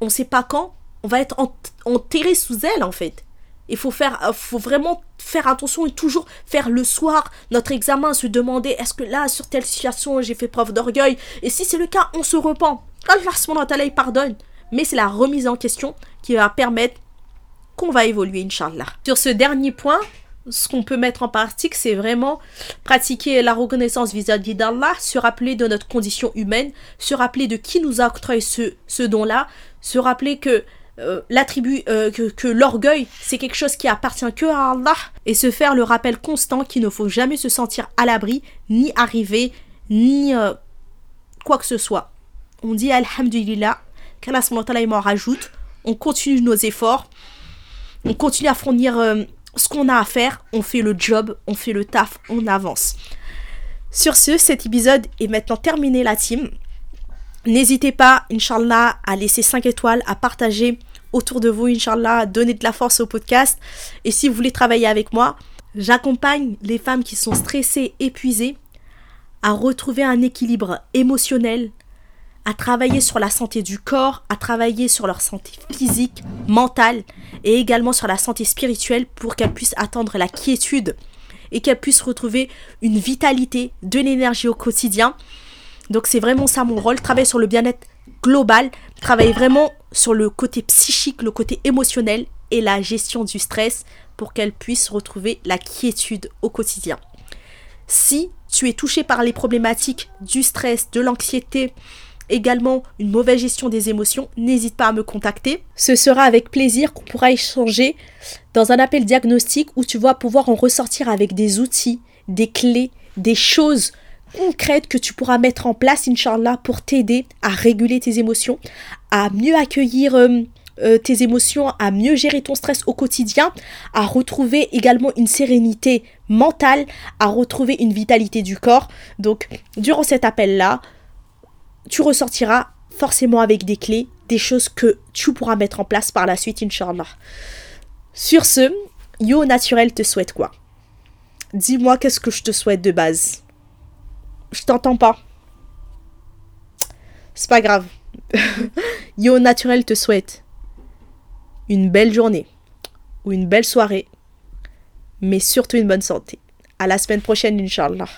on sait pas quand, on va être enterré sous elle en fait. Il faut faire, euh, faut vraiment faire attention et toujours faire le soir notre examen, se demander est-ce que là, sur telle situation, j'ai fait preuve d'orgueil? Et si c'est le cas, on se repent. Allah pardonne. Mais c'est la remise en question qui va permettre qu'on va évoluer, Inch'Allah. Sur ce dernier point, ce qu'on peut mettre en pratique, c'est vraiment pratiquer la reconnaissance vis-à-vis d'Allah, se rappeler de notre condition humaine, se rappeler de qui nous a octroyé ce, ce don-là, se rappeler que euh, euh, que, l'orgueil c'est quelque chose qui appartient que à Allah et se faire le rappel constant qu'il ne faut jamais se sentir à l'abri ni arriver ni euh, quoi que ce soit. On dit alhamdulillah qu'Allah m'en rajoute. On continue nos efforts. On continue à fournir ce qu'on a à faire. On fait le job on fait le taf on avance. Sur ce cet épisode est maintenant terminé la team N'hésitez pas, Inch'Allah, à laisser 5 étoiles, à partager autour de vous, Inch'Allah, à donner de la force au podcast. Et si vous voulez travailler avec moi, j'accompagne les femmes qui sont stressées, épuisées, à retrouver un équilibre émotionnel, à travailler sur la santé du corps, à travailler sur leur santé physique, mentale et également sur la santé spirituelle pour qu'elles puissent attendre la quiétude et qu'elles puissent retrouver une vitalité, de l'énergie au quotidien donc c'est vraiment ça mon rôle, travailler sur le bien-être global, travailler vraiment sur le côté psychique, le côté émotionnel et la gestion du stress pour qu'elle puisse retrouver la quiétude au quotidien. Si tu es touché par les problématiques du stress, de l'anxiété, également une mauvaise gestion des émotions, n'hésite pas à me contacter. Ce sera avec plaisir qu'on pourra échanger dans un appel diagnostic où tu vas pouvoir en ressortir avec des outils, des clés, des choses concrètes que tu pourras mettre en place, Inch'Allah, pour t'aider à réguler tes émotions, à mieux accueillir euh, euh, tes émotions, à mieux gérer ton stress au quotidien, à retrouver également une sérénité mentale, à retrouver une vitalité du corps. Donc, durant cet appel-là, tu ressortiras forcément avec des clés, des choses que tu pourras mettre en place par la suite, Inch'Allah. Sur ce, Yo Naturel te souhaite quoi? Dis-moi qu'est-ce que je te souhaite de base? Je t'entends pas. C'est pas grave. Yo Naturel te souhaite une belle journée ou une belle soirée, mais surtout une bonne santé. À la semaine prochaine, Inch'Allah.